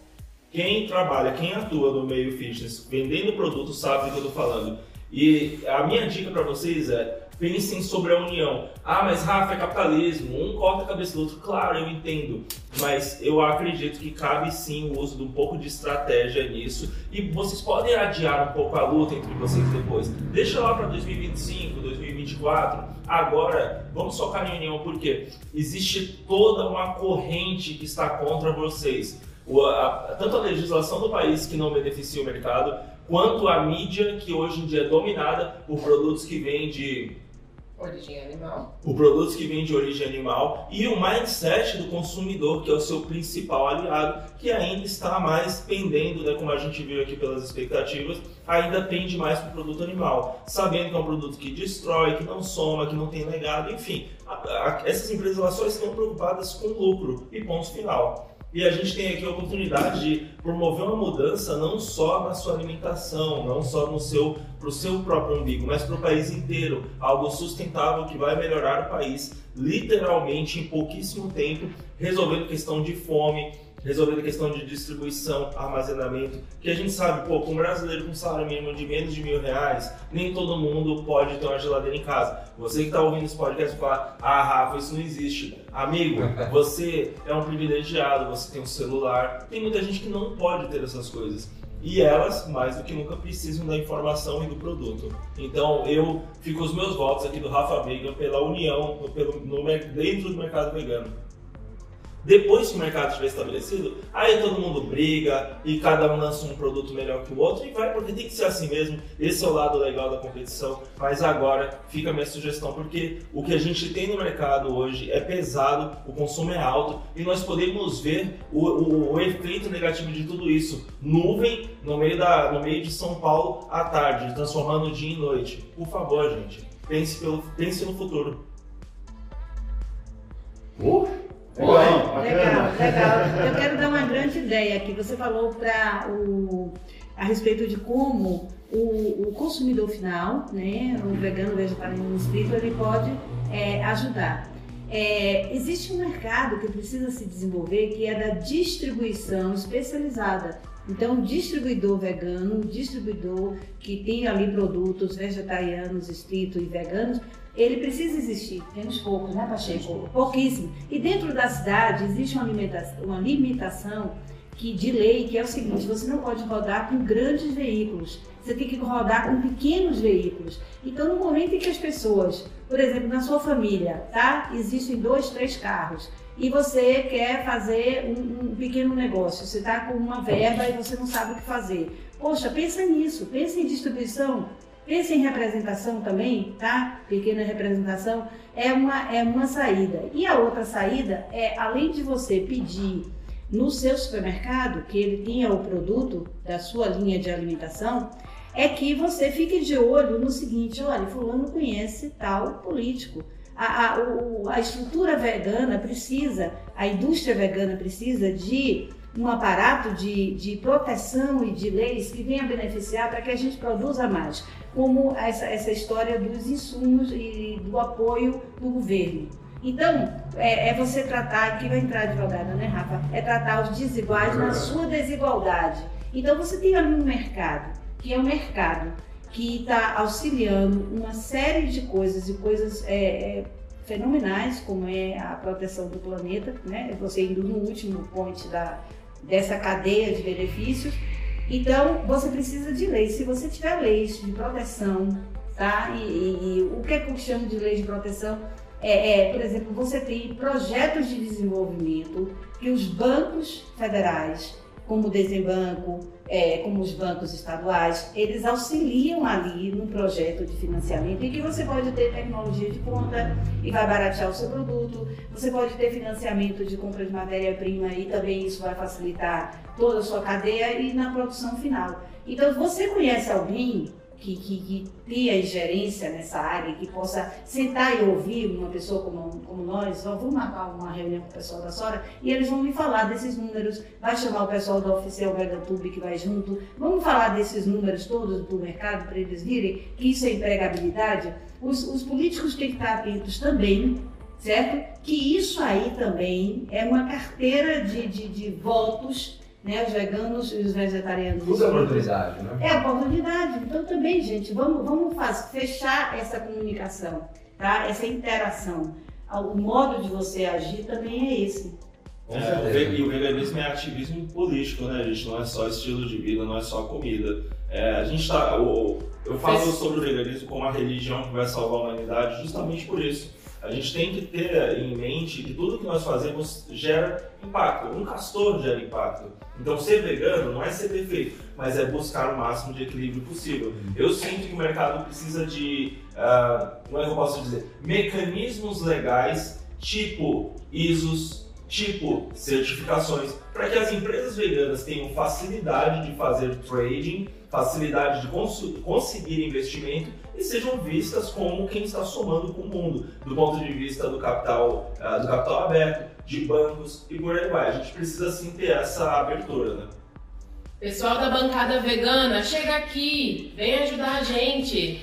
Speaker 2: Quem trabalha, quem atua no meio fitness, vendendo produto, sabe do que eu estou falando. E a minha dica para vocês é pensem sobre a união. Ah, mas Rafa, é capitalismo, um corta a cabeça do outro. Claro, eu entendo, mas eu acredito que cabe sim o uso de um pouco de estratégia nisso e vocês podem adiar um pouco a luta entre vocês depois. Deixa lá para 2025, 2024. Agora, vamos focar em união porque existe toda uma corrente que está contra vocês. O- a- tanto a legislação do país que não beneficia o mercado, quanto a mídia que hoje em dia é dominada por produtos que vêm de
Speaker 3: Origem animal.
Speaker 2: por produtos que vêm de origem animal e o mindset do consumidor, que é o seu principal aliado, que ainda está mais pendendo, né, como a gente viu aqui pelas expectativas, ainda pende mais para o produto animal, sabendo que é um produto que destrói, que não soma, que não tem legado, enfim. a- a- essas empresas elas só estão preocupadas com lucro e ponto final. E a gente tem aqui a oportunidade de promover uma mudança não só na sua alimentação, não só no seu para o seu próprio umbigo, mas para o país inteiro. Algo sustentável que vai melhorar o país literalmente em pouquíssimo tempo, resolvendo questão de fome, resolvendo questão de distribuição, armazenamento, que a gente sabe, pô, com um brasileiro com salário mínimo de menos de mil reais, nem todo mundo pode ter uma geladeira em casa. Você que está ouvindo esse podcast fala, ah, Rafa, isso não existe. Amigo, você é um privilegiado, você tem um celular. Tem muita gente que não pode ter essas coisas. E elas, mais do que nunca, precisam da informação e do produto. Então, eu fico os meus votos aqui do Rafa Vegan pela união pelo, no dentro do mercado vegano. Depois que o mercado estiver estabelecido, aí todo mundo briga e cada um lança um produto melhor que o outro e vai, porque tem que ser assim mesmo. Esse é o lado legal da competição. Mas agora fica a minha sugestão, porque o que a gente tem no mercado hoje é pesado, o consumo é alto e nós podemos ver o, o- o efeito negativo de tudo isso. Nuvem no meio, da, no meio de São Paulo à tarde, transformando dia em noite. Por favor, gente, pense, pelo, pense no futuro.
Speaker 6: Legal,
Speaker 5: Legal, legal. Eu quero dar uma grande ideia aqui. Você falou para o a respeito de como o, o consumidor final, né, o vegano, vegetariano, espírito, ele pode é, ajudar. É, existe um mercado que precisa se desenvolver que é da distribuição especializada. Então, o distribuidor vegano, o distribuidor que tem ali produtos vegetarianos, espírito e veganos, ele precisa existir. Temos poucos, né, Pacheco? Pouquíssimo. E dentro da cidade existe uma limitação, uma limitação que, de lei, que é o seguinte, você não pode rodar com grandes veículos, você tem que rodar com pequenos veículos. Então, no momento em que as pessoas, por exemplo, na sua família, tá? Existem dois, três carros e você quer fazer um, um pequeno negócio, você está com uma verba e você não sabe o que fazer. Poxa, pensa nisso, pensa em distribuição, pensa em representação também, tá? Pequena representação é uma, é uma saída. E a outra saída é, além de você pedir no seu supermercado, que ele tenha o produto da sua linha de alimentação, é que você fique de olho no seguinte, olha, fulano conhece tal político. A, a, a estrutura vegana precisa, a indústria vegana precisa de um aparato de, de proteção e de leis que venha beneficiar para que a gente produza mais, como essa, essa história dos insumos e do apoio do governo. Então, é, é, você tratar, aqui vai entrar advogada, né, Rafa? É tratar os desiguais na sua desigualdade. Então, você tem ali um mercado, que é um mercado que está auxiliando uma série de coisas e coisas é, é, fenomenais, como é a proteção do planeta, né? Você indo no último ponto da, dessa cadeia de benefícios. Então, você precisa de leis. Se você tiver leis de proteção, tá? E, e, e o que é que eu chamo de lei de proteção? É, é, por exemplo, você tem projetos de desenvolvimento que os bancos federais, como o Desembanco, é, como os bancos estaduais, eles auxiliam ali no projeto de financiamento em que você pode ter tecnologia de ponta e vai baratear o seu produto, você pode ter financiamento de compra de matéria-prima e também isso vai facilitar toda a sua cadeia e na produção final. Então, você conhece alguém que, que, que tenha ingerência nessa área, que possa sentar e ouvir uma pessoa como, como nós, vamos marcar uma reunião com o pessoal da Sora e eles vão me falar desses números, vai chamar o pessoal da Oficial VegaTube que vai junto, vamos falar desses números todos do mercado para eles virem que isso é empregabilidade. Os, os políticos têm que estar atentos também, certo? Que isso aí também é uma carteira de, de, de votos né? Os veganos e os vegetarianos.
Speaker 4: Tudo é oportunidade, né?
Speaker 5: É oportunidade. Então também, gente, vamos, vamos faz, fechar essa comunicação, tá? Essa interação. O modo de você agir também é esse.
Speaker 2: É, e o veganismo é ativismo político, né, gente? Não é só estilo de vida, não é só comida. É, a gente tá. Eu, eu falo sobre o veganismo como a religião que vai salvar a humanidade justamente por isso a gente tem que ter em mente que tudo que nós fazemos gera impacto. Um castor gera impacto. Então, ser vegano não é ser perfeito, mas é buscar o máximo de equilíbrio possível. Eu sinto que o mercado precisa de, uh, como é que eu posso dizer, mecanismos legais, tipo ISOs, tipo certificações, para que as empresas veganas tenham facilidade de fazer trading, facilidade de cons conseguir investimento e sejam vistas como quem está somando com o mundo, do ponto de vista do capital, uh, do capital aberto, de bancos e por aí vai. A gente precisa sim ter essa abertura, né?
Speaker 3: Pessoal da bancada vegana, chega aqui, vem ajudar a gente.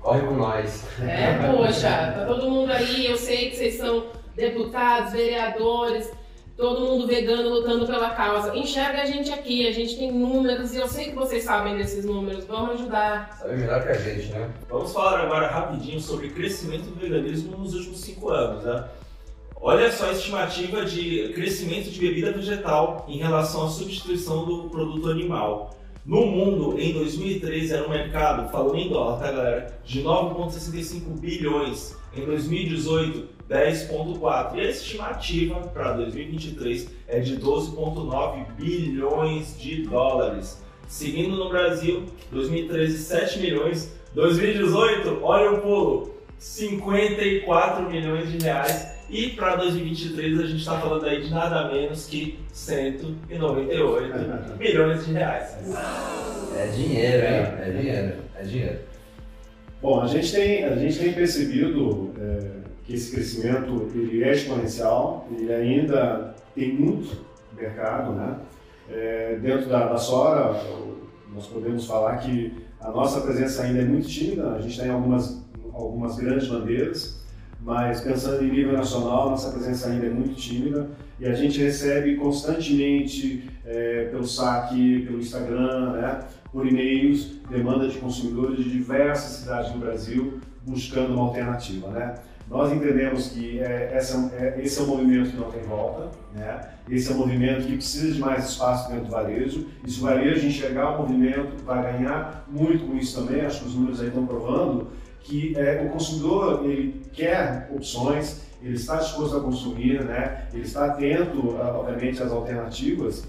Speaker 4: Corre com nós.
Speaker 3: É, poxa, tá todo mundo aí, eu sei que vocês são deputados, vereadores, todo mundo vegano lutando pela causa. Enxerga a gente aqui, a gente tem números e eu sei que vocês sabem desses números, vamos ajudar.
Speaker 4: Sabe melhor que a gente, né?
Speaker 2: Vamos falar agora rapidinho sobre o crescimento do veganismo nos últimos cinco anos, né? Olha só a estimativa de crescimento de bebida vegetal em relação à substituição do produto animal. No mundo, em 2013, era um mercado, falando em dólar, tá galera, de 9,65 bilhões. Em 2018, 10,4. E a estimativa para 2023 é de 12,9 bilhões de dólares. Seguindo no Brasil, 2013, 7 milhões. 2018, olha o pulo, 54 milhões de reais. E para 2023 a gente está falando aí de nada menos que 198 milhões de reais.
Speaker 4: É dinheiro, hein? É dinheiro, é dinheiro.
Speaker 6: Bom, a gente tem, a gente tem percebido é, que esse crescimento ele é exponencial, ele ainda tem muito mercado, né? É, dentro da, da Sora, nós podemos falar que a nossa presença ainda é muito tímida, a gente tem algumas, algumas grandes bandeiras, mas pensando em nível nacional, nossa presença ainda é muito tímida e a gente recebe constantemente é, pelo saque, pelo Instagram, né, por e-mails, demanda de consumidores de diversas cidades do Brasil buscando uma alternativa. Né? Nós entendemos que é, essa, é, esse é um movimento que não tem volta, né? esse é um movimento que precisa de mais espaço dentro do varejo, e se o varejo enxergar o movimento, vai ganhar muito com isso também, acho que os números aí estão provando, que é, o consumidor ele quer opções, ele está disposto a consumir, né? ele está atento, obviamente, às alternativas,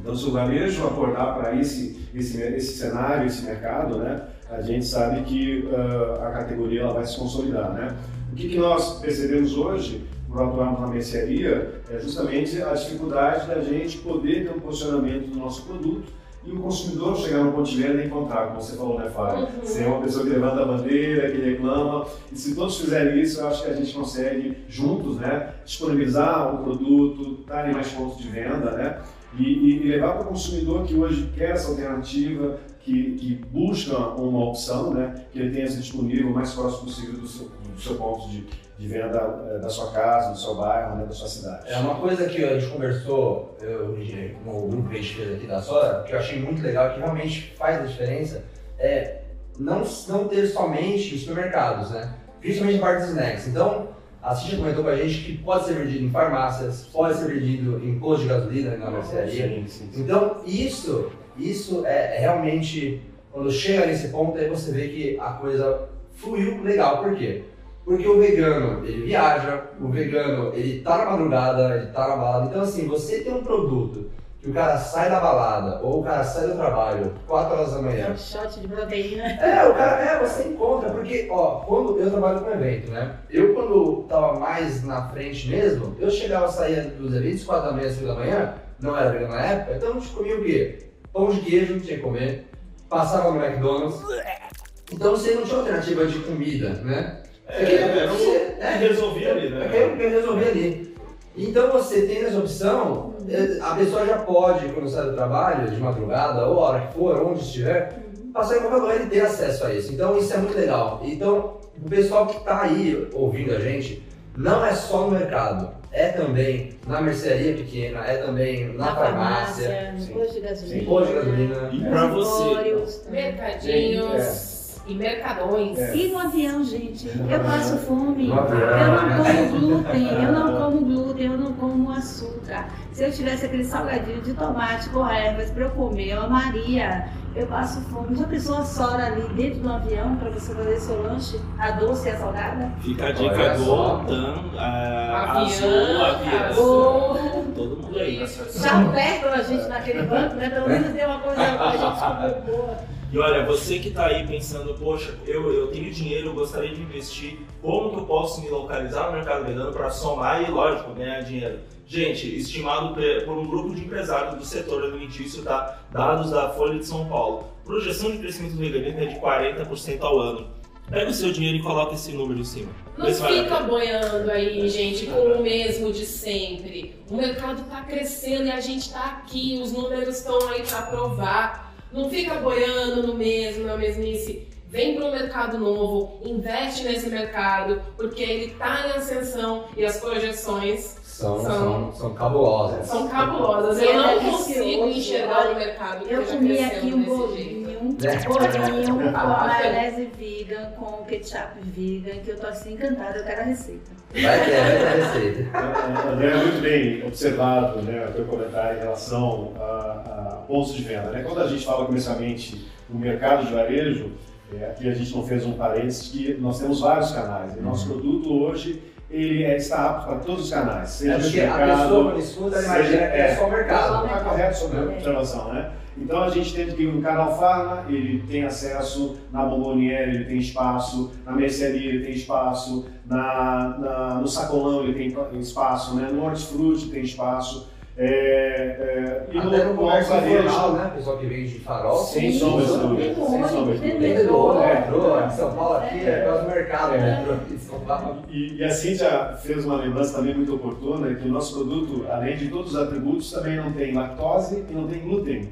Speaker 6: então, se o varejo acordar para esse, esse, esse cenário, esse mercado, né, a gente sabe que uh, a categoria ela vai se consolidar. Né? O que, que nós percebemos hoje, por atuarmos na mercearia, é justamente a dificuldade da gente poder ter um posicionamento do nosso produto e o consumidor chegar no ponto de venda e encontrar, como você falou, né, Fábio?
Speaker 3: Uhum.
Speaker 6: Uma pessoa que levanta a bandeira, que reclama. E se todos fizerem isso, eu acho que a gente consegue, juntos, né, disponibilizar o produto, estar em mais pontos de venda, né? E, e- levar para o consumidor que hoje quer essa alternativa, que, que busca uma opção, né, que ele tenha essa disponível o mais próximo possível do seu, do seu ponto de, de venda eh, da sua casa, do seu bairro, né, da sua cidade.
Speaker 4: É uma coisa que a gente conversou, eu no grupo que a gente fez aqui da Sora, que eu achei muito legal, que realmente faz a diferença, é não, não ter somente os supermercados, né? Principalmente a parte dos snacks. Então, a Cintia comentou com a gente que pode ser vendido em farmácias, pode ser vendido em posto de gasolina, na mercearia.
Speaker 6: Sim, sim, sim.
Speaker 4: Então, isso, isso é realmente, quando chega nesse ponto, aí você vê que a coisa fluiu legal. Por quê? Porque o vegano, ele viaja, o vegano, ele tá na madrugada, ele tá na balada. Então, assim, você tem um produto que o cara sai da balada, ou o cara sai do trabalho, 4 horas da
Speaker 5: É
Speaker 4: manhã,
Speaker 5: um shot de proteína.
Speaker 4: é, o cara, é, você encontra, porque, ó, quando eu trabalho com evento, né? Eu, quando tava mais na frente mesmo, eu chegava, saía dos eventos 4 da manhã, 5 da manhã, não era vegano na época, então a gente comia o quê? Pão de queijo, tinha que comer, passava no McDonald's. Então você não tinha alternativa de comida, né?
Speaker 2: É, é, não-
Speaker 4: Você-
Speaker 2: é, resolvia ali, né?
Speaker 4: É, que resolver ali. Então você tem essa opção, a pessoa já pode, quando sai do trabalho, de madrugada, ou a hora que for, onde estiver, passar em qualquer lugar e ter acesso a isso. Então isso é muito legal. Então, o pessoal que está aí ouvindo a gente, não é só no mercado, é também na mercearia pequena, é também na, farmácia,
Speaker 5: no
Speaker 6: Sim.
Speaker 5: posto de gasolina.
Speaker 4: no posto de gasolina.
Speaker 2: E pra você,
Speaker 5: empórios também.
Speaker 3: E mercadões.
Speaker 6: É.
Speaker 5: E no avião, gente, eu passo fome. Eu não como glúten, eu não como glúten, eu não como açúcar. Se eu tivesse aquele salgadinho de tomate com ervas para eu comer, eu amaria. Eu passo fome. Já pensou a Sora ali dentro do avião para você fazer seu lanche, a doce e a salgada?
Speaker 2: fica a
Speaker 4: Olha
Speaker 2: dica do
Speaker 4: só.
Speaker 2: Tan, a
Speaker 3: Avião,
Speaker 2: Azul, Avião.
Speaker 5: Ou
Speaker 2: Todo mundo aí.
Speaker 5: já apertam a gente naquele banco, né? Pelo menos tem uma coisa pra gente comer boa.
Speaker 2: E olha, você que está aí pensando, poxa, eu, eu tenho dinheiro, eu gostaria de investir, como que eu posso me localizar no mercado vegano para somar e, lógico, ganhar dinheiro? Gente, estimado por um grupo de empresários do setor alimentício, tá? dados da Folha de São Paulo. Projeção de crescimento do veganismo é de 40% ao ano. Pega o seu dinheiro e coloca esse número em cima.
Speaker 3: Não fica boiando aí, gente, com o mesmo de sempre. O mercado está crescendo e a gente está aqui, os números estão aí para provar. Não fica boiando no mesmo, na mesmice. Vem para um mercado novo, investe nesse mercado, porque ele está em ascensão e as projeções
Speaker 4: São,
Speaker 3: São-
Speaker 4: são, são cabulosas.
Speaker 3: são cabulosas. Eu
Speaker 5: é
Speaker 3: não
Speaker 5: delicioso,
Speaker 3: consigo enxergar o mercado que
Speaker 5: Eu comi
Speaker 3: crescendo
Speaker 5: aqui um
Speaker 3: desse jeito.
Speaker 5: Bolinho,
Speaker 4: Né?
Speaker 5: com maionese vegan, com ketchup vegan, que eu tô assim encantada, eu quero a receita.
Speaker 4: Vai ter, vai ter receita.
Speaker 6: André, é muito bem observado né, o teu comentário em relação a, a pontos de venda. Né? Quando a gente fala comercialmente no mercado de varejo, é, aqui a gente não fez um parênteses que nós temos vários canais. E nosso produto hoje ele é, está apto para todos os canais. Seja
Speaker 4: É
Speaker 6: de
Speaker 4: porque a
Speaker 6: mercado,
Speaker 4: pessoa quando ela imagina que é só o mercado.
Speaker 6: Está correto sobre a observação, né? Então a gente tem que o canal Farma, ele tem acesso, na Bomboniere ele tem espaço, na mercearia ele tem espaço, na, na- no sacolão ele tem espaço, né? no hortifruti tem espaço. É, é, e
Speaker 4: Até no comércio
Speaker 6: varejo-
Speaker 4: informal, né? Pessoal que vende de farol.
Speaker 6: Sem sombra de dúvida.
Speaker 5: no
Speaker 6: Sem sombra de dúvida.
Speaker 4: São Paulo, aqui é mercado,
Speaker 5: É.
Speaker 4: em São Paulo.
Speaker 6: E, e a Cíntia fez uma lembrança também muito oportuna, que o nosso produto, além de todos os atributos, também não tem lactose e não tem glúten.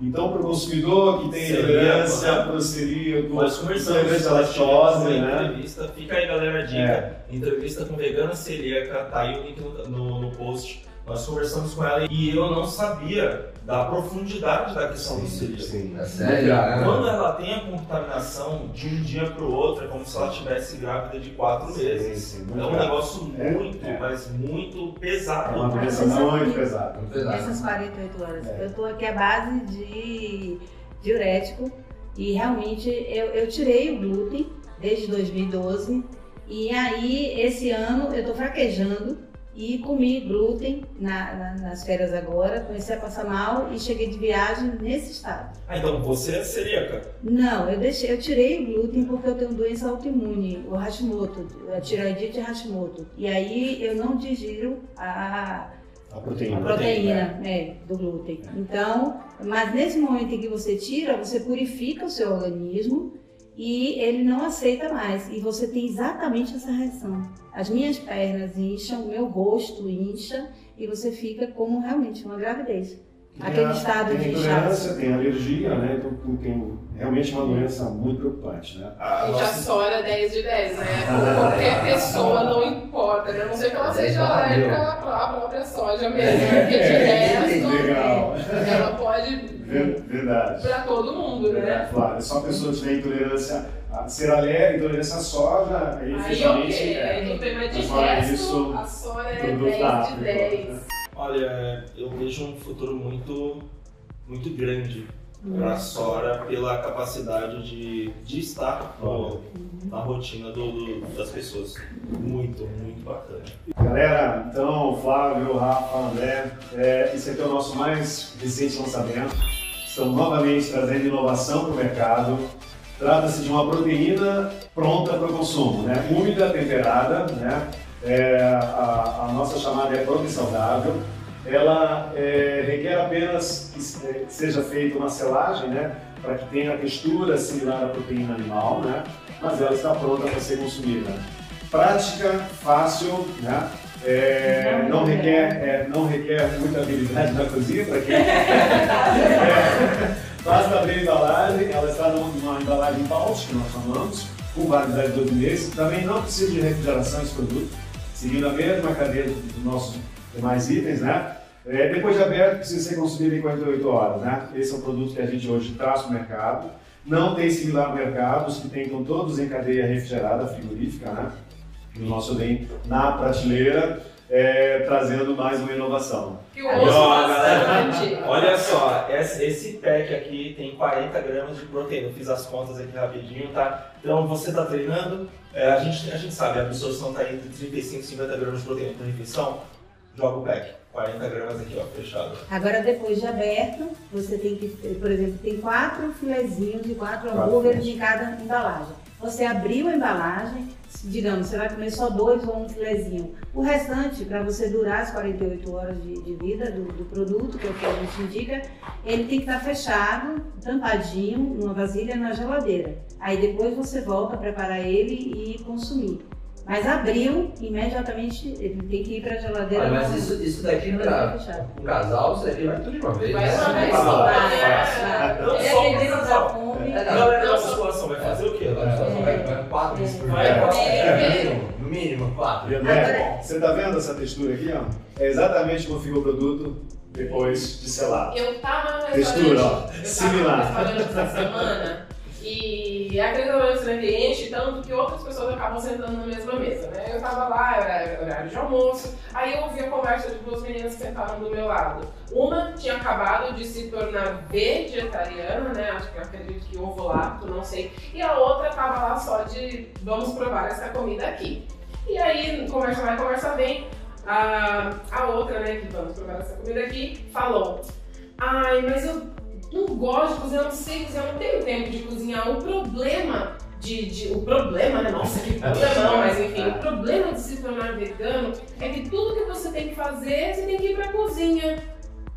Speaker 6: Então, para o consumidor que tem intolerância, para o celíaco,
Speaker 2: Nós conversamos
Speaker 6: intolerância à lactose, né?
Speaker 2: entrevista. Fica aí, galera, a dica.
Speaker 6: É.
Speaker 2: Entrevista com vegana celíaca, tá aí o link no, no- no post. Nós conversamos com ela e eu não sabia da profundidade da questão do celíaco.
Speaker 6: Sim.
Speaker 4: É sério, né?
Speaker 2: Quando ela tem a contaminação de um dia para o outro, é como se ela estivesse grávida de quatro
Speaker 6: Sim,
Speaker 2: meses.
Speaker 6: sim,
Speaker 2: É um
Speaker 6: grave.
Speaker 2: negócio
Speaker 6: É,
Speaker 2: muito,
Speaker 6: é.
Speaker 2: mas muito
Speaker 6: É
Speaker 2: pesado.
Speaker 6: uma doença muito pesada.
Speaker 5: Essas 48 horas.
Speaker 6: É.
Speaker 5: Eu tô aqui à base de diurético e realmente eu, eu tirei o glúten desde 2012 e aí esse ano eu tô fraquejando e comi glúten na- na- nas férias agora, comecei a passar mal e cheguei de viagem nesse estado.
Speaker 2: Ah, então você é celíaca.
Speaker 5: Não, eu deixei, eu tirei o glúten porque eu tenho doença autoimune, o Hashimoto, a tireoidite Hashimoto. E aí eu não digiro a
Speaker 6: A proteína.
Speaker 5: A proteína, é, do glúten. Então, mas nesse momento em que você tira, você purifica o seu organismo e ele não aceita mais. E você tem exatamente essa reação. As minhas pernas incham, o meu rosto incha e você fica como realmente uma gravidez. Aquele
Speaker 6: Tem a-
Speaker 5: estado
Speaker 6: tem
Speaker 5: de inchaço.
Speaker 6: tem alergia, né? Então tu tem realmente uma doença muito preocupante, né?
Speaker 2: A
Speaker 3: Gente, a
Speaker 2: nossa-
Speaker 3: Sora é 10 de 10, né? Qualquer pessoa, não importa, né? A não sei que ela seja alérgica à própria soja mesmo, porque de resto,
Speaker 6: Legal.
Speaker 3: ela pode
Speaker 6: Verdade.
Speaker 3: pra todo mundo, né?
Speaker 6: Verdade, claro. É só pessoas que têm intolerância a ser alérgica, intolerância à soja, aí
Speaker 3: Aí
Speaker 6: efetivamente
Speaker 3: ok,
Speaker 6: é.
Speaker 3: de
Speaker 6: Mas fora
Speaker 3: resto,
Speaker 6: isso,
Speaker 3: a Sora é
Speaker 6: produto
Speaker 3: 10 de
Speaker 6: apto,
Speaker 3: 10.
Speaker 2: Olha, eu vejo um futuro muito, muito grande para a Sora pela capacidade de, de estar no- na rotina do- do- das pessoas. Muito, muito bacana.
Speaker 6: Galera, então, Flávio, Rafa, André, é, esse aqui é o nosso mais recente lançamento. Estamos novamente trazendo inovação para o mercado. Trata-se de uma proteína pronta para o consumo, né? úmida, temperada. Né? É, a, a nossa chamada é Prote Saudável. Ela é, requer apenas que que seja feita uma selagem, né? para que tenha a textura similar à proteína animal, né? mas ela está pronta para ser consumida prática, fácil, né? É, não, requer, é, não requer muita habilidade na cozinha para quem. É, basta abrir a embalagem, ela está numa, embalagem pouch, que nós chamamos, com validade de 12 meses. Também não precisa de refrigeração esse produto, seguindo a mesma cadeia dos nossos demais itens, né? É, depois de aberto, precisa ser consumido em 48 horas, né? Esse é um produto que a gente hoje traz para o mercado. Não tem similar no mercado, os que tem estão todos em cadeia refrigerada, frigorífica, né? O nosso vem na prateleira, é, trazendo mais uma inovação.
Speaker 3: Que eu ouço
Speaker 2: ó, galera,
Speaker 3: bastante.
Speaker 2: Olha só, esse, pack aqui tem 40 gramas de proteína. Eu fiz as contas aqui rapidinho, tá? Então você tá treinando, é, a, gente, a gente sabe, a absorção tá entre 35 e 50 gramas de proteína por refeição. Joga o pack, 40 gramas aqui, ó, fechado.
Speaker 5: Agora, depois de aberto, você tem que, por exemplo, tem quatro filezinhos e quatro hambúrgueres em cada embalagem. Você abriu a embalagem, digamos, você vai comer só dois ou um filezinho. O restante, para você durar as 48 horas de, de vida do, do produto, que é o que a gente indica, ele tem que estar fechado, tampadinho, numa vasilha na geladeira. Aí depois você volta a preparar ele e consumir. Mas abriu, imediatamente ele tem que ir para a geladeira.
Speaker 4: Olha, mas
Speaker 5: não-
Speaker 4: isso, isso daqui
Speaker 5: não
Speaker 4: pra
Speaker 5: fechado.
Speaker 4: um casal, daqui vai tudo de uma vez.
Speaker 3: Vai uma
Speaker 4: Vai
Speaker 3: vez só, vai.
Speaker 2: Não só
Speaker 5: da
Speaker 2: casal.
Speaker 4: É,
Speaker 2: galera da musculação vai fazer o
Speaker 4: musculação vai vai quatro vezes por
Speaker 2: Vai,
Speaker 4: dia. É, no mínimo, no mínimo, quatro.
Speaker 6: André, você está vendo essa textura aqui? Ó? É exatamente como fica o produto depois de selado.
Speaker 3: Eu tava no
Speaker 6: Textura, ó,
Speaker 3: restaurante, eu
Speaker 6: similar.
Speaker 3: tava no restaurante essa semana e aquele restaurante né, enche tanto que outras pessoas acabam sentando na mesma mesa, né? Eu tava lá, era horário de almoço, aí eu ouvi a conversa de duas meninas que sentaram do meu lado. Uma tinha acabado de se tornar vegetariana, né? Acho que eu acredito que ovo lacto, não sei. E a outra tava lá só de vamos provar essa comida aqui. E aí, conversa vai, conversa vem, a, a outra, né, que vamos provar essa comida aqui, falou: Ai, mas eu não gosto de cozinhar, não sei cozinhar, não tenho tempo de cozinhar. O problema de. de- o problema, né? Nossa, que problemão, mas enfim, o problema de se tornar vegano é que tudo que você tem que fazer, você tem que ir pra cozinha.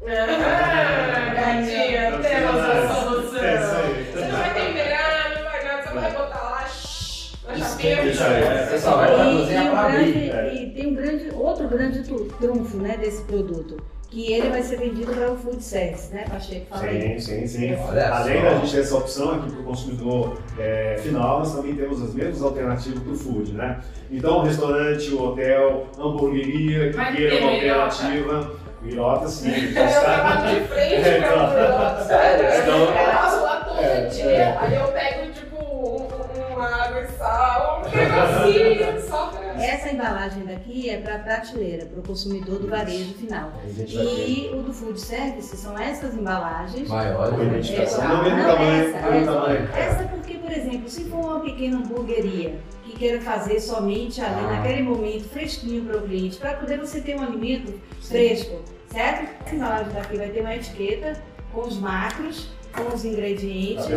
Speaker 3: Ah, gatinha, temos a solução.
Speaker 6: É.
Speaker 3: Você não vai temperar, não vai nada, você vai botar lá shh,
Speaker 2: Isso é.
Speaker 4: Você só vai pra
Speaker 5: E,
Speaker 4: cozinha
Speaker 5: e um
Speaker 4: pra
Speaker 6: é.
Speaker 5: e tem um grande, outro grande trunfo né, desse produto, que ele vai ser vendido para o food service, né, Pacheco? Fala aí.
Speaker 6: Sim, sim, sim.
Speaker 4: Olha
Speaker 6: Além
Speaker 4: só.
Speaker 6: da gente ter essa opção aqui para o consumidor é, final, nós também temos as mesmas alternativas para o food, né? Então, o restaurante, o hotel, hamburgueria, que queira uma alternativa. Mirota, sim.
Speaker 3: Eu trabalho de frente
Speaker 6: É, então.
Speaker 3: Bruno.
Speaker 4: Sério?
Speaker 6: Então-
Speaker 3: Eu passo lá todo
Speaker 6: É,
Speaker 3: dia,
Speaker 6: é.
Speaker 3: aí eu pego tipo um- uma água e sal, um negocinho só pra.
Speaker 5: Essa embalagem daqui é para prateleira, para o consumidor do varejo final.
Speaker 6: A
Speaker 5: E o do food service são essas embalagens.
Speaker 4: Maior.
Speaker 6: uma identificação.
Speaker 5: Essa-
Speaker 6: Não, mesmo
Speaker 5: não,
Speaker 6: tamanho,
Speaker 5: essa, essa.
Speaker 6: tamanho.
Speaker 5: Essa porque, por exemplo, se for uma pequena hamburgueria que queira fazer somente ali
Speaker 4: Ah.
Speaker 5: naquele momento fresquinho para o cliente, para poder você ter um alimento fresco, certo? Essa embalagem daqui vai ter uma etiqueta com os macros, com os ingredientes e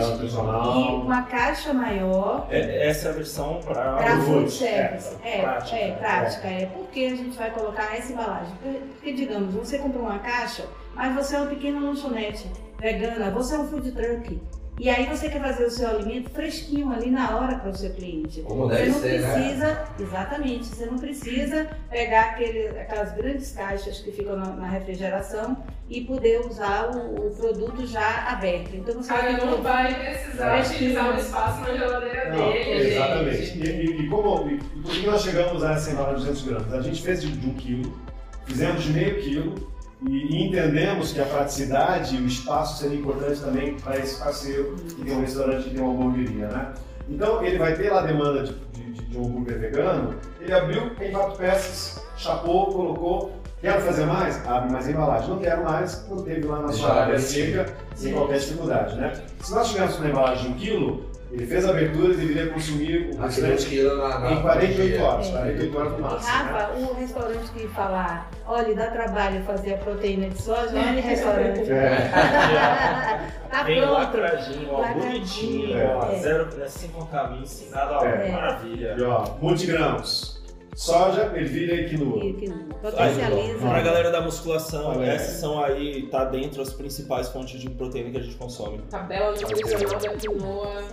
Speaker 5: uma caixa maior
Speaker 2: É- essa é a versão para
Speaker 6: food,
Speaker 5: food service. É,
Speaker 2: prática.
Speaker 5: é, prática. É. Por que a gente vai colocar essa embalagem? Porque, porque, digamos, você comprou uma caixa, mas você é uma pequena lanchonete vegana, você é um food truck. E aí você quer fazer o seu alimento fresquinho ali na hora para o seu cliente.
Speaker 4: Como
Speaker 5: Você
Speaker 4: deve
Speaker 5: não
Speaker 4: ser, né?
Speaker 5: precisa, exatamente, você não precisa pegar aquele, aquelas grandes caixas que ficam na, na refrigeração e poder usar o, o produto já aberto. Então você vai
Speaker 3: Cara,
Speaker 5: ter
Speaker 3: não vai precisar utilizar o espaço na geladeira
Speaker 6: Não,
Speaker 3: dele,
Speaker 6: exatamente. E, e- e como, e por que nós chegamos a essa embalagem de 200 gramas? A gente fez de, de um quilo, fizemos de meio quilo e, entendemos que a praticidade e o espaço seria importante também para esse parceiro que tem um restaurante e tem uma hamburgueria, né? Então ele vai ter lá a demanda de, de- de- um hambúrguer vegano, ele abriu, tem quatro peças, chapou, colocou, quero fazer mais? Abre mais embalagem. Não quero mais, manteve lá na sua área seca, sem qualquer dificuldade, né? Se nós tivéssemos uma embalagem de um quilo, ele fez a abertura e deveria consumir o
Speaker 4: na
Speaker 6: em 48
Speaker 4: dia.
Speaker 6: horas,
Speaker 5: É.
Speaker 6: 48 horas no
Speaker 5: E
Speaker 6: máximo. né?
Speaker 5: Rafa, o restaurante que falar, olha, dá trabalho fazer a proteína de soja, olha o restaurante.
Speaker 6: É.
Speaker 5: tá
Speaker 2: Bem
Speaker 5: pronto.
Speaker 2: lacradinho, ó, bonitinho,
Speaker 6: é.
Speaker 2: ó, zero, né, sem contaminação, sem nada, ó,
Speaker 6: É.
Speaker 2: maravilha.
Speaker 6: E ó, multigrãos, soja, ervilha e quinoa.
Speaker 5: Que- que Potencializa.
Speaker 2: Pra galera da musculação,
Speaker 6: Olha,
Speaker 2: essas são aí, tá dentro as principais fontes de proteína que a gente consome.
Speaker 3: tabela nutricional da quinoa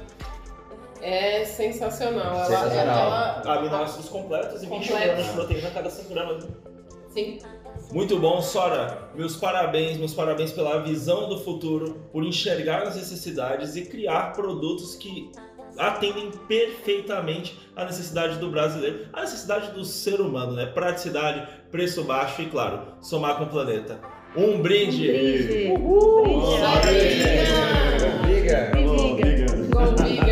Speaker 3: é sensacional. Ela,
Speaker 4: Sensacional.
Speaker 3: ela,
Speaker 2: Aminoácidos completos e 21
Speaker 3: Completos.
Speaker 2: gramas de proteína a cada 5 gramas.
Speaker 3: sim,
Speaker 2: Muito bom, Sora. Meus parabéns, meus parabéns pela visão do futuro, por enxergar as necessidades e criar produtos que atendem perfeitamente a necessidade do brasileiro, a necessidade do ser humano, né? Praticidade, preço baixo e, claro, somar com o planeta. Um brinde!
Speaker 5: Um brinde!
Speaker 2: Uhul!
Speaker 5: Briga! Briga! Briga!